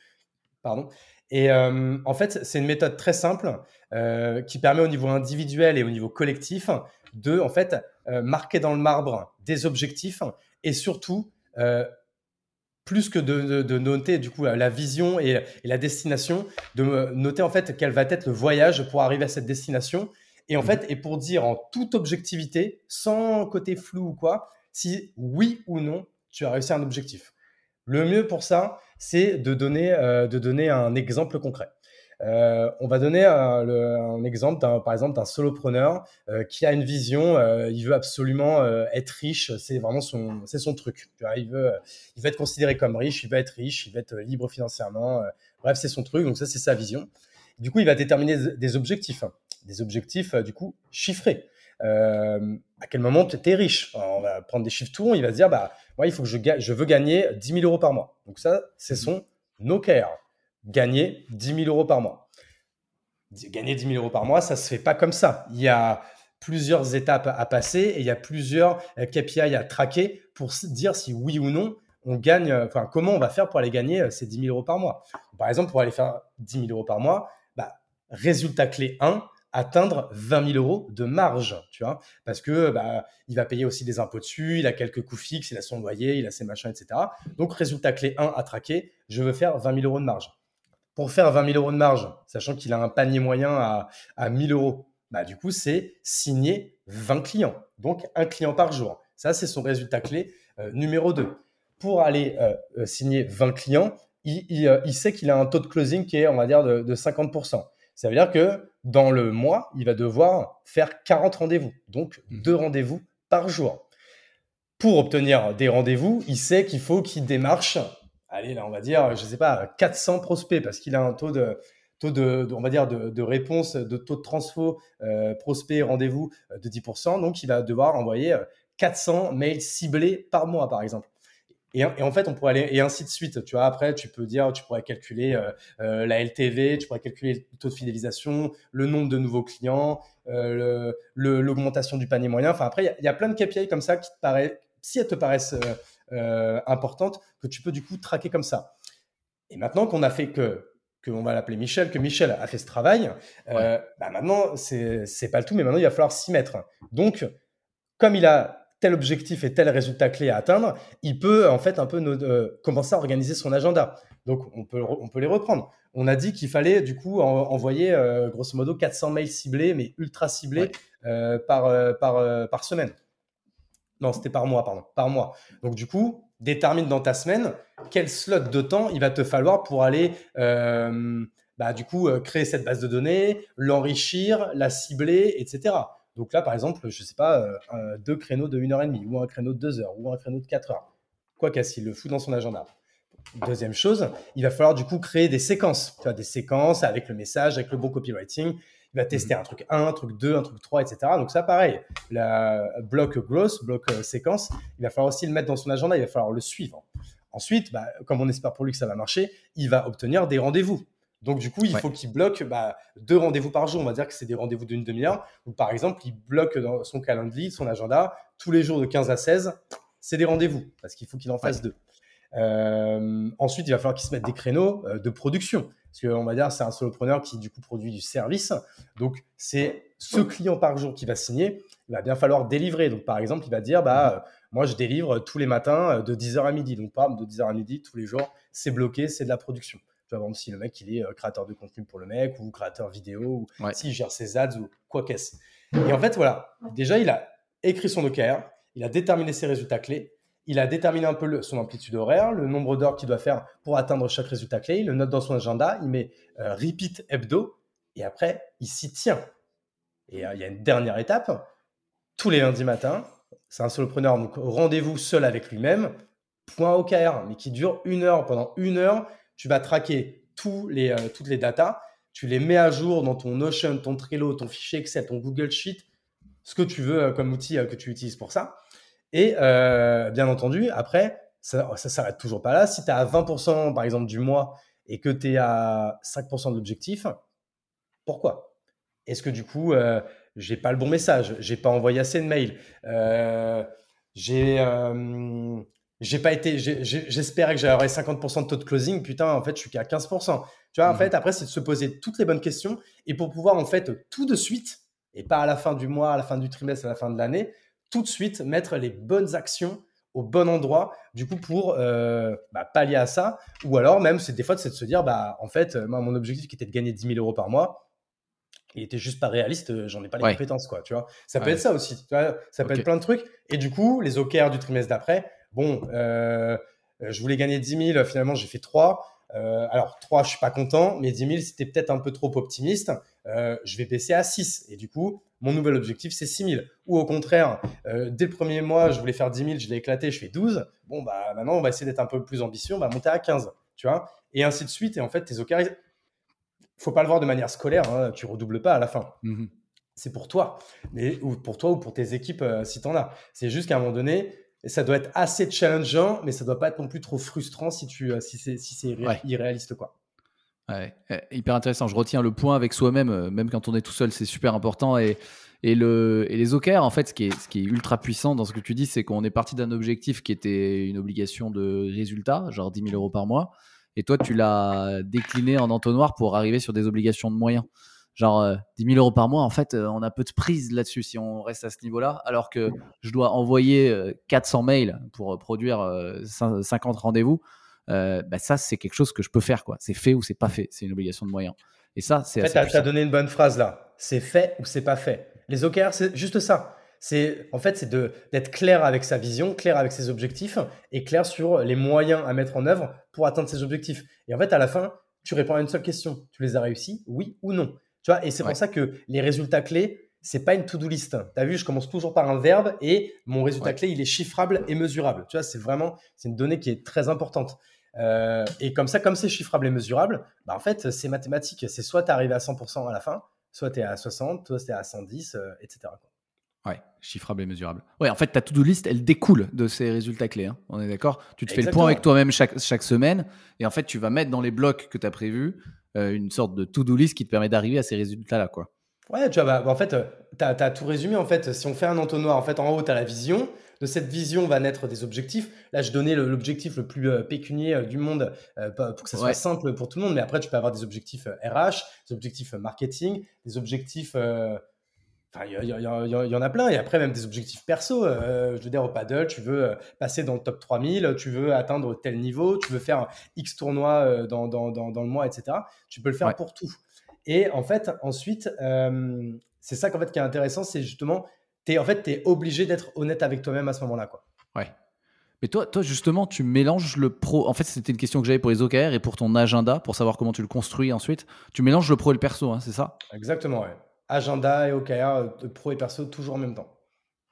Pardon. Et euh, en fait, c'est une méthode très simple euh, qui permet au niveau individuel et au niveau collectif de en fait euh, marquer dans le marbre des objectifs et surtout plus que de, noter du coup la vision et, la destination, de noter en fait quel va être le voyage pour arriver à cette destination et en mmh fait et pour dire en toute objectivité, sans côté flou ou quoi, si oui ou non tu as réussi un objectif. Le mieux pour ça, c'est de donner, euh, de donner un exemple concret. Euh, on va donner un, exemple, par exemple, d'un solopreneur euh, qui a une vision, il veut absolument être riche, c'est vraiment son, c'est son truc. il, veut, il être considéré comme riche, il veut être riche, il veut être libre financièrement. bref, c'est son truc, donc ça, c'est sa vision. Du coup, il va déterminer des objectifs, hein. des objectifs, du coup, chiffrés. À quel moment tu es riche On va prendre des chiffres tout il va se dire, bah, moi, il faut que je, je veux gagner 10 000 euros par mois. Donc ça, c'est mhm. son OKR. Gagner 10 000 euros par mois. Gagner 10 000 euros par mois, ça ne se fait pas comme ça. Il y a plusieurs étapes à passer et il y a plusieurs euh, KPI à traquer pour dire si oui ou non on gagne, euh, enfin comment on va faire pour aller gagner euh, ces 10 000 euros par mois. Par exemple, pour aller faire 10 000 euros par mois, bah, résultat clé 1, atteindre 20 000 euros de marge, tu vois, parce que bah, il va payer aussi des impôts dessus, il a quelques coûts fixes, il a son loyer, il a ses machins, etc. Donc, résultat clé 1 à traquer, je veux faire 20 000 euros de marge. Pour faire 20 000 euros de marge, sachant qu'il a un panier moyen à, à 1000 euros, bah, du coup, c'est signer 20 clients, donc un client par jour. Ça, c'est son résultat clé euh, numéro 2. Pour aller euh, euh, signer 20 clients, il, sait qu'il a un taux de closing qui est, on va dire, de 50%. Ça veut dire que dans le mois, il va devoir faire 40 rendez-vous, donc mmh. deux rendez-vous par jour. Pour obtenir des rendez-vous, il sait qu'il faut qu'il démarche, allez là on va dire, je sais pas, 400 prospects parce qu'il a un taux de taux de, on va dire de, réponse, de taux de transfo euh, prospect rendez-vous euh, de 10%. Donc il va devoir envoyer 400 euh, mails ciblés par mois par exemple. Et, en fait, on pourrait aller, et ainsi de suite. Tu vois, après, tu peux dire, tu pourrais calculer euh, euh, la LTV, tu pourrais calculer le taux de fidélisation, le nombre de nouveaux clients, euh, l'augmentation du panier moyen. Enfin, après, il y, a plein de KPI comme ça qui te paraissent, si elles te paraissent importantes, que tu peux du coup traquer comme ça. Et maintenant qu'on a fait que, que on va l'appeler Michel, que Michel a fait ce travail, bah maintenant, c'est pas le tout, mais maintenant, il va falloir s'y mettre. Donc, comme il a tel objectif et tel résultat clé à atteindre, il peut en fait un peu euh, commencer à organiser son agenda. Donc on peut, on peut les reprendre. On a dit qu'il fallait du coup envoyer euh, grosso modo 400 mails ciblés, mais ultra ciblés euh, par, par, par semaine. Non, c'était par mois, pardon, par mois. Donc du coup, détermine dans ta semaine quel slot de temps il va te falloir pour aller bah, du coup créer cette base de données, l'enrichir, la cibler, etc. Donc là, par exemple, je ne sais pas, euh, deux créneaux de 1h30 ou un créneau de 2 heures ou un créneau de 4 heures. Quoi qu'il le fout dans son agenda. Deuxième chose, il va falloir du coup créer des séquences. Tu vois, des séquences avec le message, avec le bon copywriting. Il va tester mhm. un truc 1, un truc 2, un truc 3, etc. Donc ça, pareil, la bloc growth, bloc euh, séquence, il va falloir aussi le mettre dans son agenda, il va falloir le suivre. Ensuite, bah, comme on espère pour lui que ça va marcher, il va obtenir des rendez-vous. Donc, du coup, il faut qu'il bloque bah, deux rendez-vous par jour. On va dire que c'est des rendez-vous d'une demi-heure. Ou par exemple, il bloque dans son calendrier, son agenda, tous les jours de 15 à 16, c'est des rendez-vous parce qu'il faut qu'il en fasse deux. Euh, ensuite, il va falloir qu'il se mette des créneaux euh, de production. Parce qu'on va dire c'est un solopreneur qui, du coup, produit du service. Donc, c'est ce client par jour qui va signer. Il va bien falloir délivrer. Donc, par exemple, il va dire bah, euh, Moi, je délivre tous les matins de 10h à midi. Donc, par de 10h à midi, tous les jours, c'est bloqué, c'est de la production. Tu vois, si le mec, il est euh, créateur de contenu pour le mec, ou créateur vidéo, ou s'il gère ses ads, ou quoi qu'est-ce. Et en fait, voilà, déjà, il a écrit son OKR, il a déterminé ses résultats clés, il a déterminé un peu son amplitude horaire, le nombre d'heures qu'il doit faire pour atteindre chaque résultat clé, il le note dans son agenda, il met euh, repeat hebdo, et après, il s'y tient. Et euh, il y a une dernière étape, tous les lundis matins, c'est un solopreneur, donc rendez-vous seul avec lui-même, point OKR, mais qui dure une heure. Pendant une heure, tu vas traquer euh, toutes les datas, tu les mets à jour dans ton Notion, ton Trello, ton fichier Excel, ton Google Sheet, ce que tu veux comme outil que tu utilises pour ça. Et euh, bien entendu, après, ça ne s'arrête toujours pas là. Si tu es à 20% par exemple du mois et que tu es à 5% de l'objectif, pourquoi? Est-ce que du coup, euh, j'ai pas le bon message? J'ai pas envoyé assez de mails? Euh, J'ai euh, j'ai pas été, j'espérais que j'aurais 50% de taux de closing. Putain, en fait, je suis qu'à 15%. Tu vois, en mmh. fait, après, c'est de se poser toutes les bonnes questions et pour pouvoir, en fait, tout de suite, et pas à la fin du mois, à la fin du trimestre, à la fin de l'année, tout de suite mettre les bonnes actions au bon endroit, du coup, pour euh, bah, pallier à ça. Ou alors, même, c'est des fois, c'est de se dire, bah, en fait, euh, moi, mon objectif qui était de gagner 10 000 euros par mois, il était juste pas réaliste, euh, j'en ai pas les compétences, quoi, tu vois. Ça peut être ça aussi, tu vois, ça peut être plein de trucs. Et du coup, les OKR du trimestre d'après, bon, je voulais gagner 10 000, finalement, j'ai fait 3. alors, 3, je suis pas content, mais 10 000, c'était peut-être un peu trop optimiste. je vais baisser à 6. Et du coup, mon nouvel objectif, c'est 6 000. Ou au contraire, euh, dès le premier mois, je voulais faire 10 000, je l'ai éclaté, je fais 12. Bon, bah maintenant, on va essayer d'être un peu plus ambitieux, on va monter à 15, tu vois. Et ainsi de suite. Et en fait, tes OKR, faut pas le voir de manière scolaire, hein, tu redoubles pas à la fin. Mmh c'est pour toi, mais, ou pour toi ou pour tes équipes euh, si tu en as. C'est juste qu'à un moment donné, ça doit être assez challengeant, mais ça doit pas être non plus trop frustrant si, tu, euh, si c'est si irréaliste. quoi. Ouais, eh, hyper intéressant. Je retiens le point avec soi-même, euh, même quand on est tout seul, c'est super important. Et, et, le, et les OKR, en fait, ce qui, est, ce qui est ultra puissant dans ce que tu dis, c'est qu'on est parti d'un objectif qui était une obligation de résultat, genre 10 000 euros par mois. Et toi, tu l'as décliné en entonnoir pour arriver sur des obligations de moyens. Genre 10 euh, 000 euros par mois, en fait, euh, on a peu de prise là-dessus si on reste à ce niveau-là. Alors que je dois envoyer 400 mails pour produire 50 rendez-vous. Euh, bah ça, c'est quelque chose que je peux faire. quoi. C'est fait ou c'est pas fait. C'est une obligation de moyens. Et ça, c'est. En fait, tu as, donné une bonne phrase là. C'est fait ou c'est pas fait? Les OKR, c'est juste ça. C'est en fait, c'est d'être clair avec sa vision, clair avec ses objectifs et clair sur les moyens à mettre en œuvre pour atteindre ses objectifs. Et en fait, à la fin, tu réponds à une seule question. Tu les as réussis, oui ou non? Tu vois, et c'est pour ça que les résultats clés, c'est pas une to-do list. Tu as vu, je commence toujours par un verbe et mon résultat clé, il est chiffrable et mesurable. Tu vois, c'est vraiment, c'est une donnée qui est très importante. Euh, et comme ça, comme c'est chiffrable et mesurable, bah en fait, c'est mathématique. C'est soit tu arrives à 100% à la fin, soit tu es à 60, soit tu es à 110, etc. Ouais, chiffrable et mesurable. Ouais, en fait, ta to-do list, elle découle de ces résultats clés. Hein. On est d'accord? Tu te fais le point avec toi-même chaque, chaque semaine et en fait, tu vas mettre dans les blocs que tu as prévus euh, une sorte de to-do list qui te permet d'arriver à ces résultats-là. quoi. Ouais, tu vois, bah, en fait, tu as, as, tout résumé. En fait, si on fait un entonnoir, en fait, en haut, tu as la vision. De cette vision va naître des objectifs. Là, je donnais l'objectif le plus euh, pécunier euh, du monde euh, pour que ça soit simple pour tout le monde. Mais après, tu peux avoir des objectifs RH, des objectifs marketing, des objectifs. Enfin, il y, en a plein. Et après, même des objectifs perso. je veux dire, au paddle, tu veux passer dans le top 3000, tu veux atteindre tel niveau, tu veux faire X tournois dans, dans, dans, dans le mois, etc. Tu peux le faire pour tout. Et en fait, ensuite, c'est ça qu'en fait, qui est intéressant, c'est justement en fait, tu es obligé d'être honnête avec toi-même à ce moment-là. Quoi. Ouais. Mais toi, toi, justement, tu mélanges le pro. En fait, c'était une question que j'avais pour les OKR et pour ton agenda, pour savoir comment tu le construis ensuite. Tu mélanges le pro et le perso, hein, c'est ça? Exactement, ouais. Agenda et OKR, euh, pro et perso, toujours en même temps.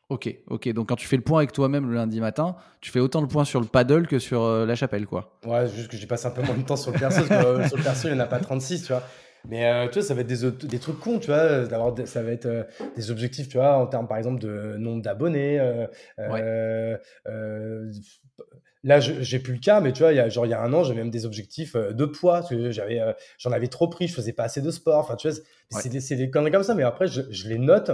Ok, ok. Donc quand tu fais le point avec toi-même le lundi matin, tu fais autant le point sur le paddle que sur euh, la chapelle, quoi. Ouais, juste que j'ai passé un peu moins de temps sur le perso, parce que euh, sur le perso, il n'y en a pas 36, tu vois. Mais euh, tu vois, ça va être des, des trucs cons, tu vois. Ça va être euh, des objectifs, tu vois, en termes par exemple de nombre d'abonnés. Euh, là, j'ai plus le cas, mais tu vois, il y a, genre, il y a un an, j'avais même des objectifs de poids. J'avais, j'en avais trop pris, je faisais pas assez de sport. Enfin, tu vois, c'est, des, des conneries comme ça. Mais après, je, je, les note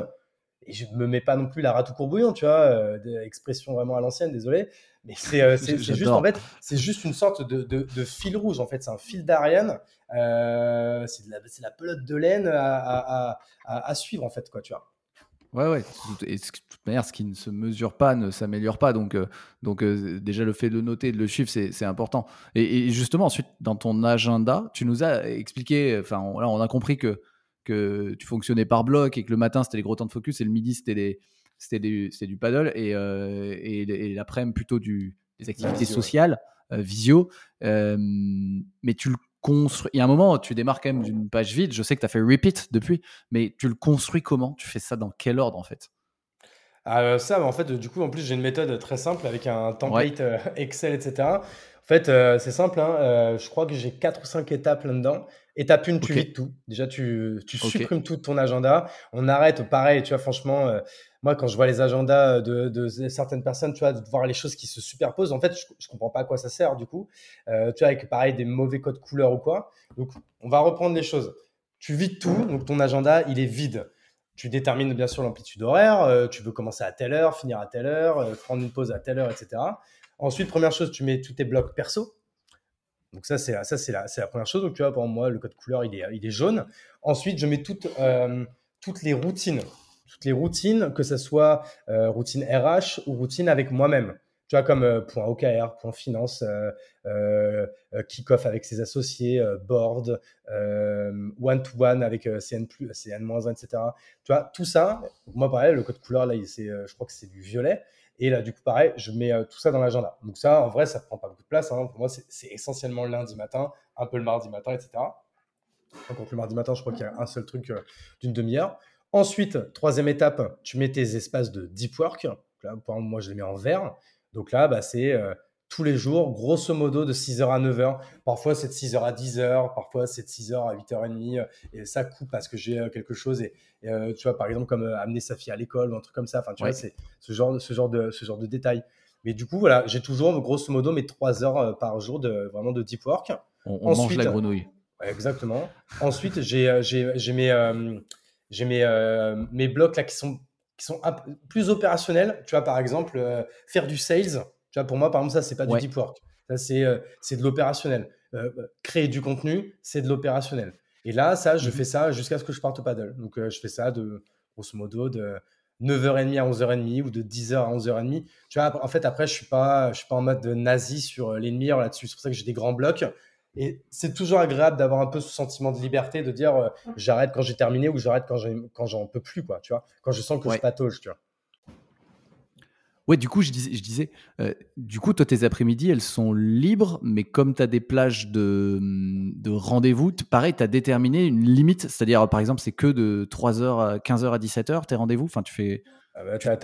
et je me mets pas non plus la rate au courbouillon, tu vois. expression vraiment à l'ancienne, désolé. Mais c'est, juste, en fait, c'est juste une sorte de, de, de fil rouge, en fait. C'est un fil d'Ariane euh, c'est la, la, pelote de laine à, à, suivre, en fait, quoi, tu vois. Ouais, ouais. Et de toute manière, ce qui ne se mesure pas ne s'améliore pas. Donc, euh, donc euh, déjà, le fait de noter, de le suivre, c'est important. Et, justement, ensuite, dans ton agenda, tu nous as expliqué, enfin, là, on a compris que que tu fonctionnais par bloc et que le matin c'était les gros temps de focus et le midi c'était des c'était du, du paddle et, euh, et, l'après-midi plutôt du, des activités sociales, visio. Mais tu le construis. Il y a un moment, tu démarres quand même d'une page vide. Je sais que tu as fait repeat depuis, mais tu le construis comment? Tu fais ça dans quel ordre en fait? Ah, ça, en fait, du coup, en plus, j'ai une méthode très simple avec un template Excel, etc. En fait, c'est simple. Hein, je crois que j'ai 4 ou 5 étapes là-dedans. Étape 1, tu vides tout. Déjà, tu, tu supprimes tout ton agenda. On arrête, pareil, tu vois, franchement, moi, quand je vois les agendas de, certaines personnes, tu vois, de voir les choses qui se superposent, en fait, je, ne comprends pas à quoi ça sert, du coup. Euh, tu vois, avec pareil, des mauvais codes couleurs ou quoi. Donc, on va reprendre les choses. Tu vides tout, donc ton agenda, il est vide. Tu détermines bien sûr l'amplitude horaire, euh, tu veux commencer à telle heure, finir à telle heure, euh, prendre une pause à telle heure, etc. Ensuite, première chose, tu mets tous tes blocs perso. Donc ça, c'est la, première chose. Donc tu vois, pour moi, le code couleur, il est, il jaune. Ensuite, je mets toutes, toutes les routines toutes les routines, que ce soit euh, routine RH ou routine avec moi-même. Tu vois, comme euh, point OKR, point finance, euh, kick-off avec ses associés, board, one-to-one avec CN+, CN-1, etc. Tu vois, tout ça, moi pareil, le code couleur, là, je crois que c'est du violet. Et là, du coup, pareil, je mets tout ça dans l'agenda. Donc ça, en vrai, ça prend pas beaucoup de place. Hein. Pour moi, c'est essentiellement le lundi matin, un peu le mardi matin, etc. Donc le mardi matin, je crois qu'il y a un seul truc d'une demi-heure. Ensuite, troisième étape, tu mets tes espaces de deep work. Là, moi, je les mets en vert. Donc là, bah, c'est euh, tous les jours, grosso modo, de 6h à 9h. Parfois, c'est de 6h à 10h. Parfois, c'est de 6h à 8h30. Et ça coupe parce que j'ai euh, quelque chose. Et, euh, tu vois, par exemple, comme amener sa fille à l'école ou un truc comme ça. Enfin, tu vois, c'est ce genre, ce, genre de, ce genre de détails. Mais du coup, voilà, j'ai toujours, grosso modo, mes 3 heures par jour de, vraiment de deep work. On, Ensuite, mange la grenouille. exactement. Ensuite, j'ai mes j'ai mes, euh, mes blocs là qui sont, qui sont plus opérationnels. Tu vois, par exemple, euh, faire du sales. Tu vois, pour moi, par exemple, ça, c'est pas du deep work. Ça, c'est euh, c'est de l'opérationnel. créer du contenu, c'est de l'opérationnel. Et là, ça, je mhm. fais ça jusqu'à ce que je parte au paddle. Donc, je fais ça de, grosso modo, de 9h30 à 11h30 ou de 10h à 11h30. Tu vois, en fait, après, je suis pas, je suis pas en mode nazi sur les demi là-dessus. C'est pour ça que j'ai des grands blocs. Et c'est toujours agréable d'avoir un peu ce sentiment de liberté, de dire euh, j'arrête quand j'ai terminé ou j'arrête quand, quand j'en peux plus, quoi, tu vois, quand je sens que je patauge, tu vois. Ouais, du coup, je disais, je disais euh, du coup, toi, tes après-midi, elles sont libres, mais comme tu as des plages de, de rendez-vous, pareil, tu as déterminé une limite, c'est-à-dire, par exemple, c'est que de 3h à 15h à 17h, tes rendez-vous, enfin, tu fais. Ah bah, tu as,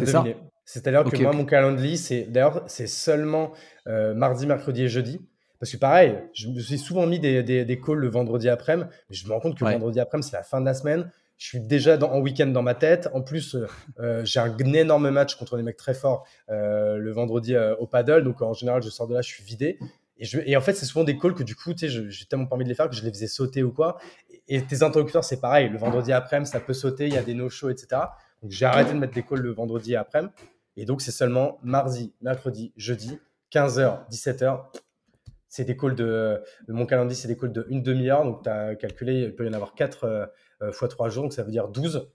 deviné. C'est-à-dire que moi, mon calendrier, c'est d'ailleurs, c'est seulement euh, mardi, mercredi et jeudi. Parce que pareil, je me suis souvent mis des, des, calls le vendredi après-midi, mais je me rends compte que le vendredi après-midi, c'est la fin de la semaine. Je suis déjà en week-end dans ma tête. En plus, euh, euh, j'ai un énorme match contre des mecs très forts euh, le vendredi au paddle. Donc en général, je sors de là, je suis vidé. Et, en fait, c'est souvent des calls que du coup, j'ai tellement pas envie de les faire que je les faisais sauter ou quoi. Et, tes interlocuteurs, c'est pareil. Le vendredi après-midi, ça peut sauter, il y a des no-shows, etc. Donc j'ai arrêté de mettre des calls le vendredi après-midi. Et donc, c'est seulement mardi, mercredi, jeudi, 15h, 17h, c'est des calls de, mon calendrier, c'est des calls de une demi-heure. Donc, tu as calculé, il peut y en avoir 4 euh, fois 3 jours, donc ça veut dire 12.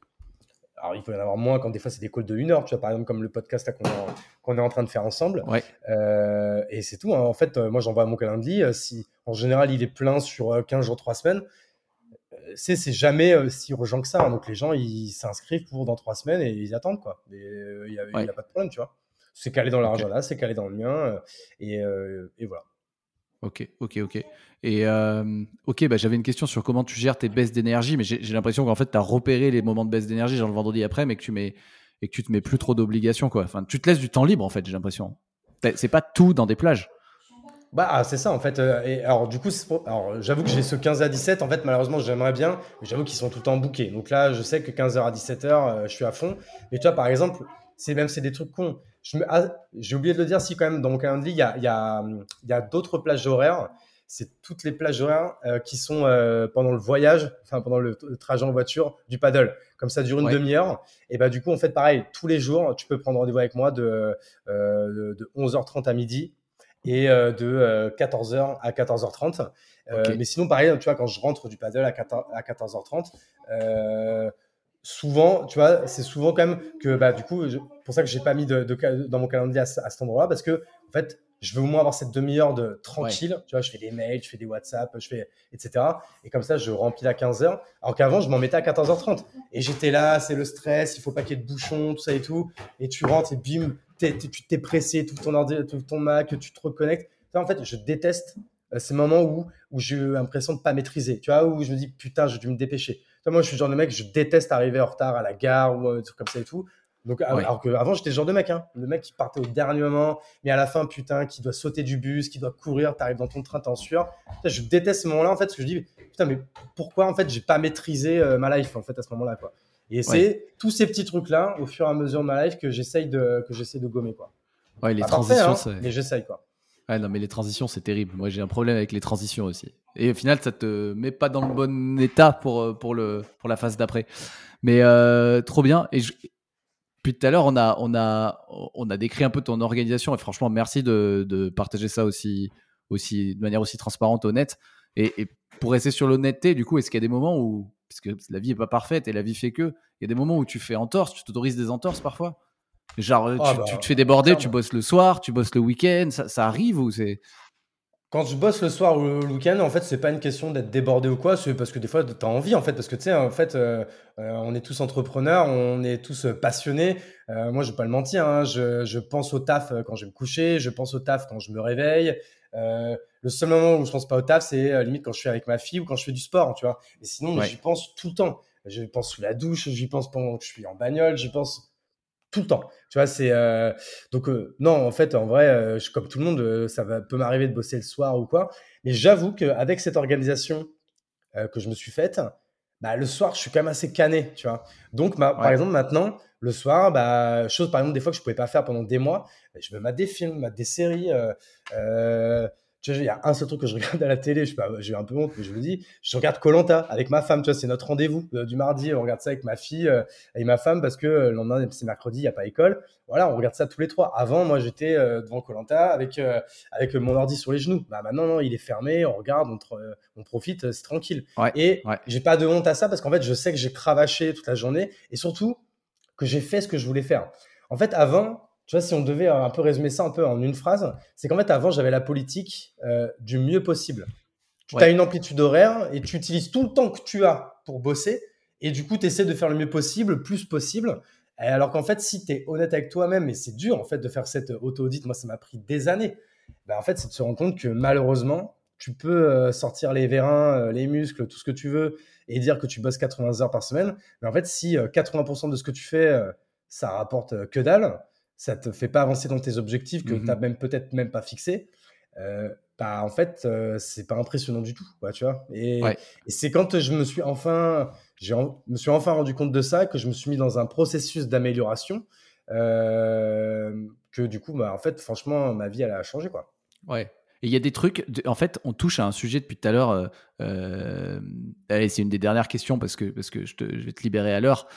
Alors, il peut y en avoir moins quand des fois c'est des calls de 1 heure, tu vois, par exemple, comme le podcast qu'on est en train de faire ensemble. Euh, et c'est tout. Hein. En fait, moi, j'envoie mon calendrier. Si, en général, il est plein sur 15 jours, 3 semaines, c'est jamais si urgent que ça. Hein. Donc, les gens, ils s'inscrivent pour dans 3 semaines et ils attendent, quoi. Il n'y a, a, pas de problème, tu vois. C'est calé dans leur agenda, c'est calé dans le mien. et, et voilà. Ok, ok, ok. Et euh, ok, bah, j'avais une question sur comment tu gères tes baisses d'énergie, mais j'ai l'impression qu'en fait, tu as repéré les moments de baisse d'énergie, genre le vendredi après, mais que tu mets et que tu te mets plus trop d'obligations. Enfin, tu te laisses du temps libre, en fait, j'ai l'impression. C'est pas tout dans des plages. Bah, ah, c'est ça, en fait. Euh, alors, du coup, alors, j'avoue que j'ai ce 15 à 17. En fait, malheureusement, j'aimerais bien, mais j'avoue qu'ils sont tout le temps bookés. Donc là, je sais que 15h à 17h, euh, je suis à fond. Mais tu vois, par exemple, c'est même c'est des trucs cons. Ah, j'ai oublié de le dire, si quand même dans mon calendrier, il y a, y a, y a d'autres plages horaires. C'est toutes les plages horaires euh, qui sont euh, pendant le voyage, enfin pendant le, trajet en voiture du paddle. Comme ça dure une demi-heure. Et bah du coup, en fait, pareil, tous les jours, tu peux prendre rendez-vous avec moi de, euh, de, 11h30 à midi et de 14h à 14h30. Mais sinon, pareil, tu vois, quand je rentre du paddle à, 14, à 14h30, souvent, tu vois, c'est souvent quand même que, bah, du coup, pour ça que j'ai pas mis de, dans mon calendrier à, cet endroit-là, parce que, en fait, je veux au moins avoir cette demi-heure de tranquille. Tu vois, je fais des mails, je fais des WhatsApp, je fais, etc. Et comme ça, je remplis à 15h. Alors qu'avant, je m'en mettais à 14h30. Et j'étais là, c'est le stress, il faut pas qu'il y ait de bouchons, tout ça et tout. Et tu rentres et bim, tu t'es pressé, tout ton ordi, tout ton Mac, tu te reconnectes. en fait, je déteste euh, ces moments où, où j'ai eu l'impression de pas maîtriser. Tu vois, où je me dis, putain, j'ai dû me dépêcher. Moi, je suis le genre de mec, je déteste arriver en retard à la gare ou un truc comme ça et tout. Donc, alors qu'avant, j'étais le genre de mec, hein, le mec qui partait au dernier moment, mais à la fin, putain, qui doit sauter du bus, qui doit courir, t'arrives dans ton train, t'es en sueur. je déteste ce moment-là, en fait, parce que je dis, putain, mais pourquoi, en fait, j'ai pas maîtrisé euh, ma life, en fait, à ce moment-là, quoi. Et c'est tous ces petits trucs-là, au fur et à mesure de ma life, que j'essaye de, que j'essaie de gommer, quoi. Ouais, les transitions, hein, mais j'essaye, quoi. Ouais, non, mais les transitions, c'est terrible. Moi, j'ai un problème avec les transitions aussi. Et au final, ça te met pas dans le bon état pour, euh, pour, le, pour la phase d'après. Mais euh, trop bien. Et puis tout à l'heure, on a, on, a, on a décrit un peu ton organisation et franchement, merci de, de partager ça aussi, aussi, de manière aussi transparente, honnête. Et, pour rester sur l'honnêteté, du coup, est-ce qu'il y a des moments où, parce que la vie n'est pas parfaite et la vie fait que, il y a des moments où tu fais entorse, tu t'autorises des entorses parfois? Genre, ah tu, tu, bah, te fais déborder, tu bosses le soir, tu bosses le week-end, ça, ça arrive ou c'est. Quand je bosse le soir ou le week-end, en fait, c'est pas une question d'être débordé ou quoi, c'est parce que des fois, tu as envie, en fait, parce que tu sais, en fait, euh, euh, on est tous entrepreneurs, on est tous euh, passionnés. moi, je vais pas le mentir, hein, je, je, pense au taf quand je vais me coucher, je pense au taf quand je me réveille. le seul moment où je pense pas au taf, c'est limite quand je suis avec ma fille ou quand je fais du sport, tu vois. Mais sinon, j'y pense tout le temps. Je pense sous la douche, j'y pense pendant que je suis en bagnole, j'y pense tout le temps. Tu vois, c'est euh, donc euh, non, en fait, en vrai, euh, je, comme tout le monde, ça va, peut m'arriver de bosser le soir ou quoi. Mais j'avoue qu'avec cette organisation que je me suis faite, bah, le soir, je suis quand même assez cané, tu vois. Donc, par exemple, maintenant, le soir, bah, chose par exemple des fois que je pouvais pas faire pendant des mois, bah, je me mets des films, des séries. Tu vois, il y a un seul truc que je regarde à la télé, je j'ai un peu honte, mais je le dis, je regarde Colanta avec ma femme, tu vois, c'est notre rendez-vous euh, du mardi, on regarde ça avec ma fille euh, et ma femme parce que euh, le lendemain, c'est mercredi, il n'y a pas école. Voilà, on regarde ça tous les trois. Avant, moi, j'étais devant Colanta avec, avec mon ordi sur les genoux. Bah, maintenant, non, il est fermé, on regarde, on, on profite, c'est tranquille. et j'ai pas de honte à ça parce qu'en fait, je sais que j'ai cravaché toute la journée et surtout que j'ai fait ce que je voulais faire. En fait, avant, tu vois, si on devait un peu résumer ça un peu en une phrase, c'est qu'en fait, avant, j'avais la politique euh, du mieux possible. Tu as une amplitude horaire et tu utilises tout le temps que tu as pour bosser. Et du coup, tu essaies de faire le mieux possible, le plus possible. alors qu'en fait, si tu es honnête avec toi-même, et c'est dur en fait de faire cette auto-audit, moi, ça m'a pris des années. Ben, en fait, c'est de se rendre compte que malheureusement, tu peux euh, sortir les vérins, euh, les muscles, tout ce que tu veux, et dire que tu bosses 80 heures par semaine. Mais en fait, si 80% de ce que tu fais, ça rapporte que dalle, ça te fait pas avancer dans tes objectifs que mmh tu n'as même peut-être même pas fixé, euh, bah en fait euh, c'est pas impressionnant du tout, quoi, tu vois. Et, c'est quand je me suis enfin, je me suis enfin rendu compte de ça que je me suis mis dans un processus d'amélioration euh, que du coup, bah, en fait, franchement, ma vie elle a changé, quoi. Ouais. Et il y a des trucs, en fait, on touche à un sujet depuis tout à l'heure. Euh, c'est une des dernières questions parce que, parce que je, je vais te libérer à l'heure,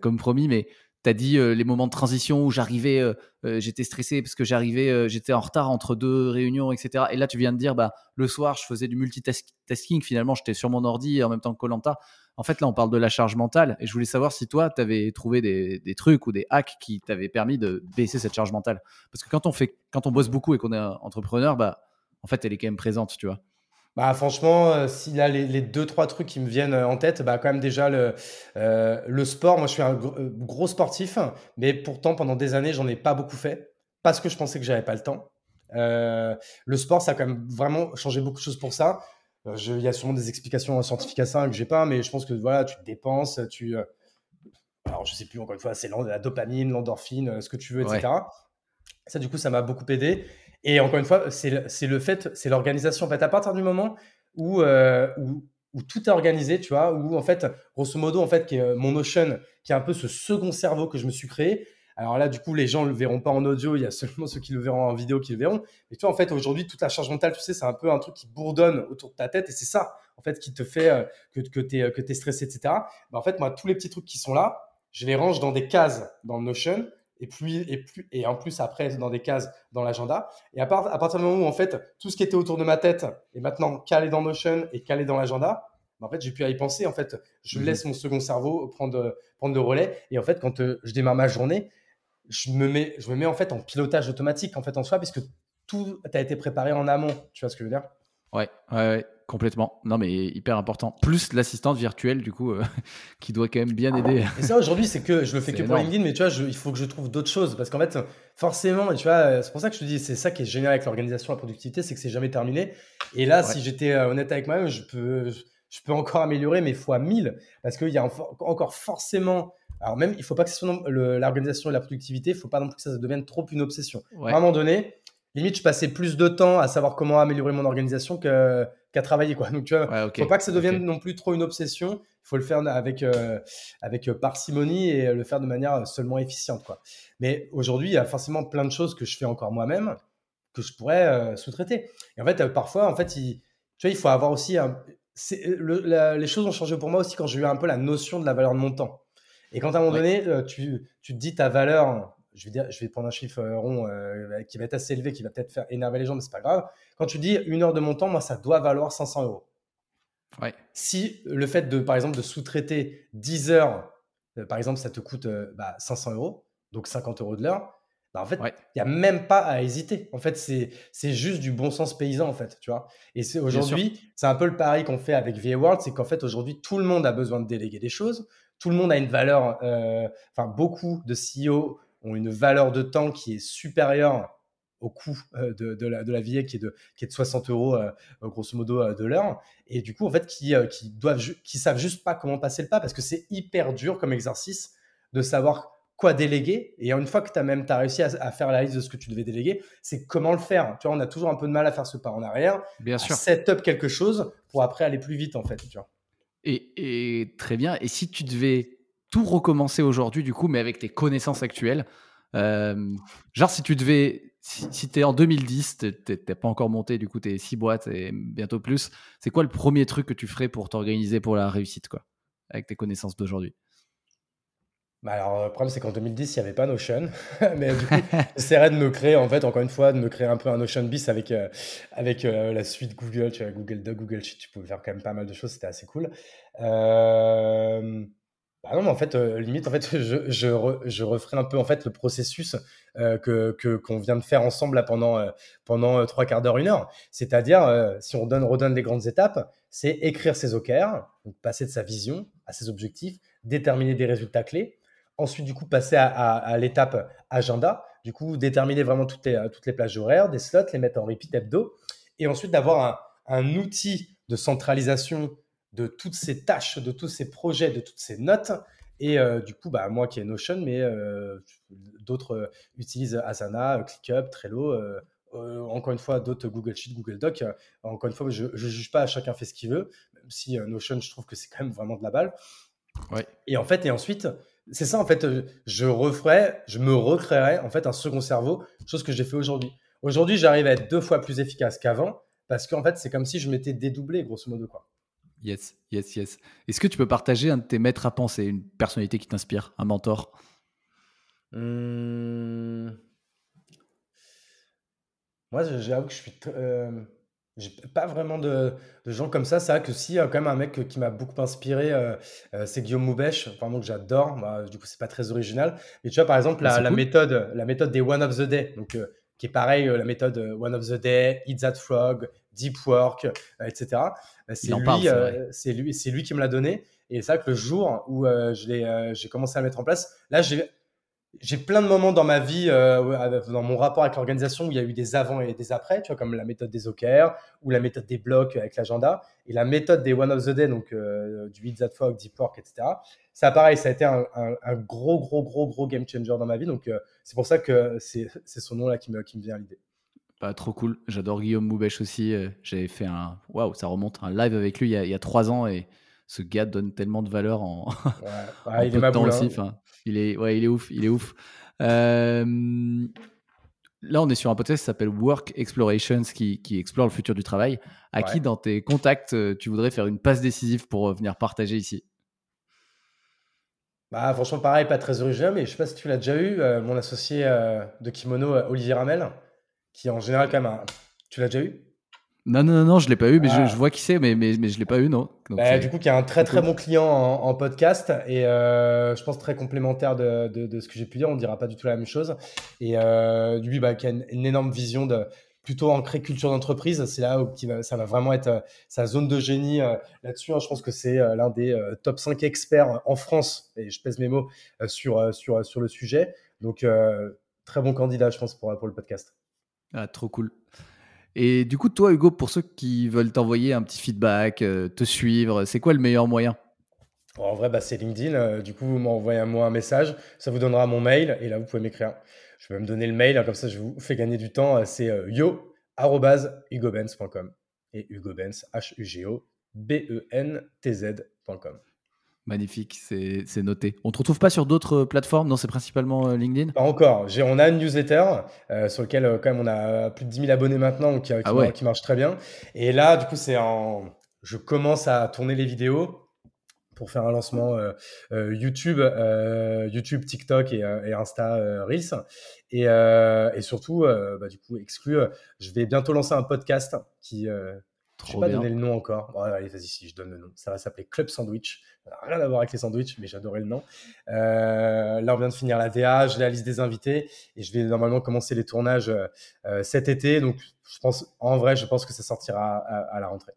comme promis, mais tu as dit euh, les moments de transition où j'arrivais, euh, euh, j'étais stressé parce que j'arrivais, j'étais en retard entre deux réunions, etc. Et là, tu viens de dire, bah, le soir, je faisais du multitasking. Finalement, j'étais sur mon ordi en même temps que Colanta. En fait, là, on parle de la charge mentale. Et je voulais savoir si toi, tu avais trouvé des, des, trucs ou des hacks qui t'avaient permis de baisser cette charge mentale. Parce que quand on, fait, quand on bosse beaucoup et qu'on est entrepreneur, bah, en fait, elle est quand même présente, tu vois. Bah franchement, euh, a les, les, deux trois trucs qui me viennent euh, en tête, bah quand même déjà le euh, le sport. Moi, je suis un gros sportif, mais pourtant pendant des années, j'en ai pas beaucoup fait parce que je pensais que j'avais pas le temps. le sport, ça a quand même vraiment changé beaucoup de choses pour ça. il y a sûrement des explications scientifiques à ça que j'ai pas, mais je pense que voilà, tu te dépenses, tu alors je sais plus encore une fois, c'est la dopamine, l'endorphine, ce que tu veux, etc. Ça, du coup, ça m'a beaucoup aidé. Et encore une fois, c'est le fait, c'est l'organisation. En fait, à partir du moment où, euh, où, tout est organisé, tu vois, où en fait, grosso modo, en fait, euh, mon Notion, qui est un peu ce second cerveau que je me suis créé. Alors là, du coup, les gens ne le verront pas en audio, il y a seulement ceux qui le verront en vidéo qui le verront. Mais tu vois, en fait, aujourd'hui, toute la charge mentale, tu sais, c'est un peu un truc qui bourdonne autour de ta tête et c'est ça, en fait, qui te fait euh, que, tu es, stressé, etc. Bah, en fait, moi, tous les petits trucs qui sont là, je les range dans des cases dans Notion et puis et plus et en plus après dans des cases dans l'agenda. Et à, part, à partir du moment où en fait tout ce qui était autour de ma tête est maintenant calé dans Notion et calé dans l'agenda bah, en fait j'ai pu y penser en fait. Je mmh. laisse mon second cerveau prendre prendre le relais. Et en fait quand euh, je démarre ma journée je me mets je me mets en fait en pilotage automatique en fait en soi puisque tout a été préparé en amont. Tu vois ce que je veux dire? Ouais, ouais, complètement. Non, mais hyper important. Plus l'assistante virtuelle, du coup, euh, qui doit quand même bien aider. Et ça, aujourd'hui, c'est que je le fais que pour LinkedIn, mais tu vois, il faut que je trouve d'autres choses. Parce qu'en fait, forcément, tu vois, c'est pour ça que je te dis, c'est ça qui est génial avec l'organisation, la productivité, c'est que c'est jamais terminé. Et là, si j'étais euh, honnête avec moi-même, je peux, je peux encore améliorer, mais fois 1000. Parce qu'il y a encore forcément. Alors, même, il ne faut pas que ce soit l'organisation et la productivité, il ne faut pas non plus que ça devienne trop une obsession. À un moment donné, limite, je passais plus de temps à savoir comment améliorer mon organisation qu'à travailler. Quoi. Donc, tu vois, faut pas que ça devienne non plus trop une obsession. Il faut le faire avec, euh, avec euh, parcimonie et le faire de manière seulement efficiente. Quoi. Mais aujourd'hui, il y a forcément plein de choses que je fais encore moi-même que je pourrais euh, sous-traiter. Et en fait, parfois, en fait, il, tu vois, il faut avoir aussi un, les choses ont changé pour moi aussi quand j'ai eu un peu la notion de la valeur de mon temps. Et quand à un moment donné, tu, tu, te dis ta valeur, je vais, dire, je vais prendre un chiffre euh, rond euh, qui va être assez élevé, qui va peut-être faire énerver les gens, mais c'est pas grave. Quand tu dis une heure de mon temps, moi, ça doit valoir 500 euros. Ouais. Si le fait de, par exemple, de sous-traiter 10 heures, euh, par exemple, ça te coûte 500 bah, euros, donc 50 euros de l'heure, bah, en fait, il n'y a même pas à hésiter. En fait, c'est juste du bon sens paysan, en fait, tu vois. Et aujourd'hui, c'est un peu le pari qu'on fait avec VA World, c'est qu'en fait, aujourd'hui, tout le monde a besoin de déléguer des choses. Tout le monde a une valeur, enfin, beaucoup de CEO ont une valeur de temps qui est supérieure au coût euh, de, de, la, de la vie qui est de, qui est de 60 euros euh, grosso modo euh, de l'heure. Et du coup en fait qui, qui doivent qui savent juste pas comment passer le pas parce que c'est hyper dur comme exercice de savoir quoi déléguer. Et une fois que tu as même as réussi à, faire la liste de ce que tu devais déléguer c'est comment le faire. Tu vois on a toujours un peu de mal à faire ce pas en arrière bien sûr. set up quelque chose pour après aller plus vite en fait tu vois. Et, et très bien. Et si tu devais tout recommencer aujourd'hui, du coup, mais avec tes connaissances actuelles. Euh, genre, si tu devais, si, tu es en 2010, tu n'es pas encore monté, du coup, tu es six boîtes et bientôt plus, c'est quoi le premier truc que tu ferais pour t'organiser pour la réussite, quoi, avec tes connaissances d'aujourd'hui? Bah alors, le problème, c'est qu'en 2010, il n'y avait pas Notion. Mais du coup, j'essaierais de me créer, en fait, encore une fois, de me créer un peu un Notion bis avec, euh, avec euh, la suite Google, tu vois, Google Doc, Google Sheet. Tu pouvais faire quand même pas mal de choses, c'était assez cool. Euh, ah non, mais en fait, euh, limite, en fait, je, je, je, referai un peu en fait le processus euh, que qu'on vient de faire ensemble là, pendant euh, pendant trois quarts d'heure, une heure. C'est-à-dire, si on donne, redonne les grandes étapes, c'est écrire ses OKR, passer de sa vision à ses objectifs, déterminer des résultats clés. Ensuite, du coup, passer à, à, l'étape agenda. Du coup, déterminer vraiment toutes les toutes les plages horaires, des slots, les mettre en repeat hebdo, et ensuite d'avoir un, un outil de centralisation de toutes ces tâches, de tous ces projets, de toutes ces notes. Et euh, du coup, bah, moi qui ai Notion, mais euh, d'autres euh, utilisent Asana, ClickUp, Trello. encore une fois, d'autres Google Sheet, Google Doc. encore une fois, je ne juge pas, chacun fait ce qu'il veut. Même si Notion, je trouve que c'est quand même vraiment de la balle. Ouais. Et en fait, et ensuite, c'est ça en fait, je referai, je me recréerai en fait un second cerveau, chose que j'ai fait aujourd'hui. Aujourd'hui, j'arrive à être deux fois plus efficace qu'avant parce qu'en fait, c'est comme si je m'étais dédoublé, grosso modo quoi. Yes, yes, yes. Est-ce que tu peux partager un de tes maîtres à penser, une personnalité qui t'inspire, un mentor? Mmh. Moi, j'avoue que je suis. Euh, j'ai pas vraiment de, gens comme ça. C'est vrai que si, a quand même un mec qui m'a beaucoup inspiré, euh, euh, c'est Guillaume Moubèche, vraiment que j'adore. Bah, du coup, c'est pas très original. Mais tu vois, par exemple, la, méthode, la méthode des One of the Day, donc, qui est pareil, la méthode One of the Day, Eat That Frog, Deep Work, etc. Euh, c'est lui, euh, c'est lui, c'est lui qui me l'a donné. Et c'est vrai que le jour où euh, j'ai commencé à le mettre en place, là, j'ai j'ai plein de moments dans ma vie, dans mon rapport avec l'organisation, où il y a eu des avant et des après, tu vois, comme la méthode des OKR ou la méthode des blocs avec l'agenda et la méthode des One of the Day, donc du Eat That Fog, Deep Work, etc. Ça, pareil, ça a été un, gros, gros, gros, gros game changer dans ma vie. Donc, c'est pour ça que c'est son nom-là qui me, vient à l'idée. Pas trop cool. J'adore Guillaume Moubèche aussi. Euh, j'avais fait un. Waouh, ça remonte. Un live avec lui il y, a, trois ans et ce gars donne tellement de valeur en. Ouais. il est temps aussi. il est, ouais, il est ouf. Il est ouf. Euh, là, on est sur un podcast qui s'appelle Work Explorations qui, qui, explore le futur du travail. À qui, dans tes contacts, euh, tu voudrais faire une passe décisive pour venir partager ici? Bah, franchement, pareil, pas très original, mais je sais pas si tu l'as déjà eu. mon associé de kimono, Olivier Ramel, qui en général quand même Tu l'as déjà eu? Non, non, non, je ne l'ai pas eu, mais je, ah. vois qui c'est, mais, mais, mais je ne l'ai pas eu, non. Bah, du coup, qui est un très très bon client en, podcast et euh, je pense très complémentaire de, de, ce que j'ai pu dire. On ne dira pas du tout la même chose. Et euh, lui, bah, qui a une, énorme vision de, plutôt ancré culture d'entreprise. C'est là où qui va, ça va vraiment être sa zone de génie là-dessus. Hein. Je pense que c'est l'un des top 5 experts en France, et je pèse mes mots, sur, sur, sur le sujet. Donc, très bon candidat, je pense, pour, pour le podcast. Ah, trop cool. Et du coup, toi, Hugo, pour ceux qui veulent t'envoyer un petit feedback, te suivre, c'est quoi le meilleur moyen? En vrai, bah, c'est LinkedIn. Euh, du coup, vous m'envoyez un message. Ça vous donnera mon mail. Et là, vous pouvez m'écrire. Je vais me donner le mail. Hein, comme ça, je vous fais gagner du temps. Euh, c'est euh, yo.hugobenz.com. Et Hugo H-U-G-O, B-E-N-T-Z.com. Magnifique, c'est noté. On ne te retrouve pas sur d'autres plateformes? Non, c'est principalement LinkedIn? Pas encore. On a une newsletter sur laquelle, quand même, on a plus de 10 000 abonnés maintenant, qui, ah qui marche très bien. Et là, du coup, c'est en. Je commence à tourner les vidéos pour faire un lancement euh, euh, YouTube, euh, YouTube, TikTok et, Insta Reels. Et, et surtout, bah, du coup, exclu, je vais bientôt lancer un podcast qui. Je vais pas donner le nom encore. allez, vas-y, si je donne le nom. Ça va s'appeler Club Sandwich. Rien à voir avec les sandwichs, mais j'adorais le nom. là, on vient de finir la DA, j'ai la liste des invités et je vais normalement commencer les tournages cet été. Donc, je pense, en vrai, je pense que ça sortira à la rentrée.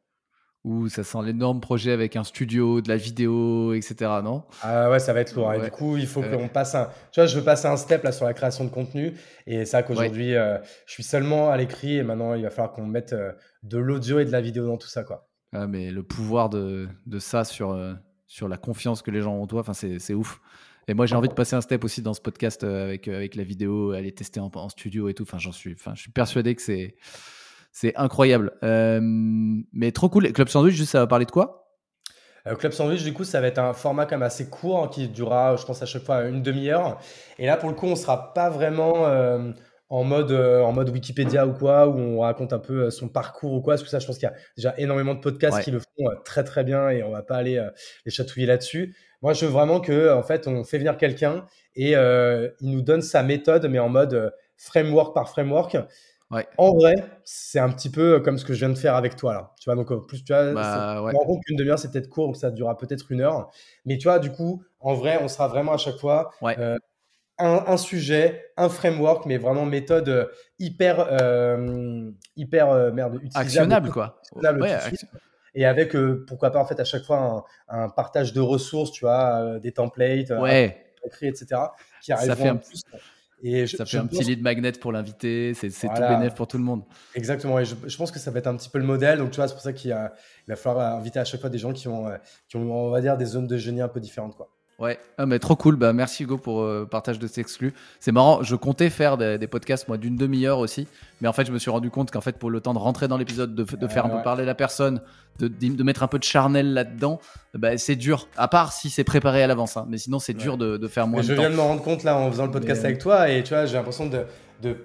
Ou ça sent l'énorme projet avec un studio, de la vidéo, etc. Non? Ah ouais, ça va être lourd. Et du coup, il faut qu'on passe un. Tu vois, je veux passer un step là sur la création de contenu. Et c'est qu'aujourd'hui, euh, je suis seulement à l'écrit et maintenant, il va falloir qu'on mette euh, de l'audio et de la vidéo dans tout ça, quoi. Ah, mais le pouvoir de, de ça sur, euh, sur la confiance que les gens ont en toi, c'est ouf. Et moi, j'ai envie de passer un step aussi dans ce podcast avec, avec la vidéo, aller tester en, en studio et tout. Enfin, j'en suis, enfin, je suis persuadé que c'est c'est incroyable. Euh, mais trop cool. Club Sandwich, juste, ça va parler de quoi? Euh, Club Sandwich, du coup, ça va être un format quand même assez court hein, qui durera, je pense, à chaque fois une demi-heure. Et là, pour le coup, on sera pas vraiment euh, en mode en mode Wikipédia ou quoi, où on raconte un peu son parcours ou quoi. Parce que ça, je pense qu'il y a déjà énormément de podcasts qui le font très très bien et on va pas aller les chatouiller là-dessus. Moi, je veux vraiment que, en fait, on fait venir quelqu'un et il nous donne sa méthode, mais en mode framework par framework. En vrai, c'est un petit peu comme ce que je viens de faire avec toi là. Tu vois, donc plus tu vois, bah, ouais. compte qu'une demi-heure c'est peut-être court, donc ça durera peut-être une heure. Mais tu vois, du coup, en vrai, on sera vraiment à chaque fois euh, un, sujet, un framework, mais vraiment méthode euh, hyper, euh, hyper merde, utilisable, actionnable quoi. Et avec pourquoi pas en fait à chaque fois un, partage de ressources, tu vois, des templates, ouais. etc. Qui arriveront ça fait un... plus. Et ça fait un petit lead magnet pour l'invité, c'est tout bénéf pour tout le monde. Exactement, et je, pense que ça va être un petit peu le modèle. Donc, tu vois, c'est pour ça qu'il va falloir inviter à chaque fois des gens qui ont, euh, qui ont, on va dire, des zones de génie un peu différentes. Quoi. Ouais, ah, mais trop cool. Bah, merci Hugo pour le euh, partage de cet exclus. C'est marrant, je comptais faire des, podcasts moi d'une demi-heure aussi, mais en fait je me suis rendu compte qu'en fait pour le temps de rentrer dans l'épisode, de, faire un peu parler la personne, de, de, mettre un peu de charnel là-dedans, bah, c'est dur. À part si c'est préparé à l'avance, hein. mais sinon c'est dur de, faire moins. de je viens de me rendre compte là en faisant le podcast avec toi et tu vois j'ai l'impression de de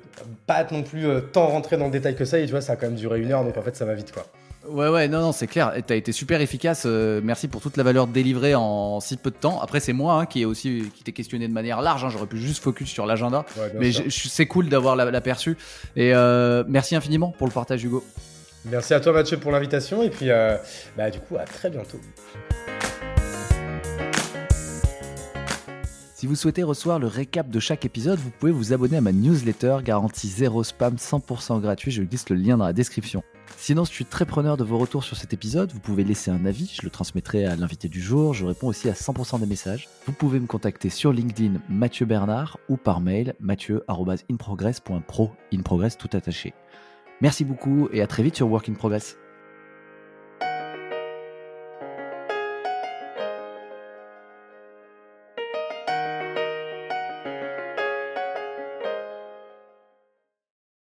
pas non plus euh, tant rentrer dans le détail que ça et tu vois ça a quand même duré une heure donc en fait ça va vite quoi. Ouais, ouais, non, non, c'est clair. Tu as été super efficace. Euh, merci pour toute la valeur délivrée en si peu de temps. Après, c'est moi hein, qui ai aussi qui t'ai questionné de manière large. Hein. J'aurais pu juste focus sur l'agenda. mais c'est cool d'avoir l'aperçu. Et euh, merci infiniment pour le partage, Hugo. Merci à toi, Mathieu, pour l'invitation. Et puis, euh, bah, du coup, à très bientôt. Si vous souhaitez recevoir le récap de chaque épisode, vous pouvez vous abonner à ma newsletter garantie 0 spam 100% gratuit. Je glisse le lien dans la description. Sinon, je suis très preneur de vos retours sur cet épisode. Vous pouvez laisser un avis, je le transmettrai à l'invité du jour. Je réponds aussi à 100% des messages. Vous pouvez me contacter sur LinkedIn Mathieu Bernard ou par mail mathieu.inprogress.pro, in progress tout attaché. Merci beaucoup et à très vite sur Work in Progress.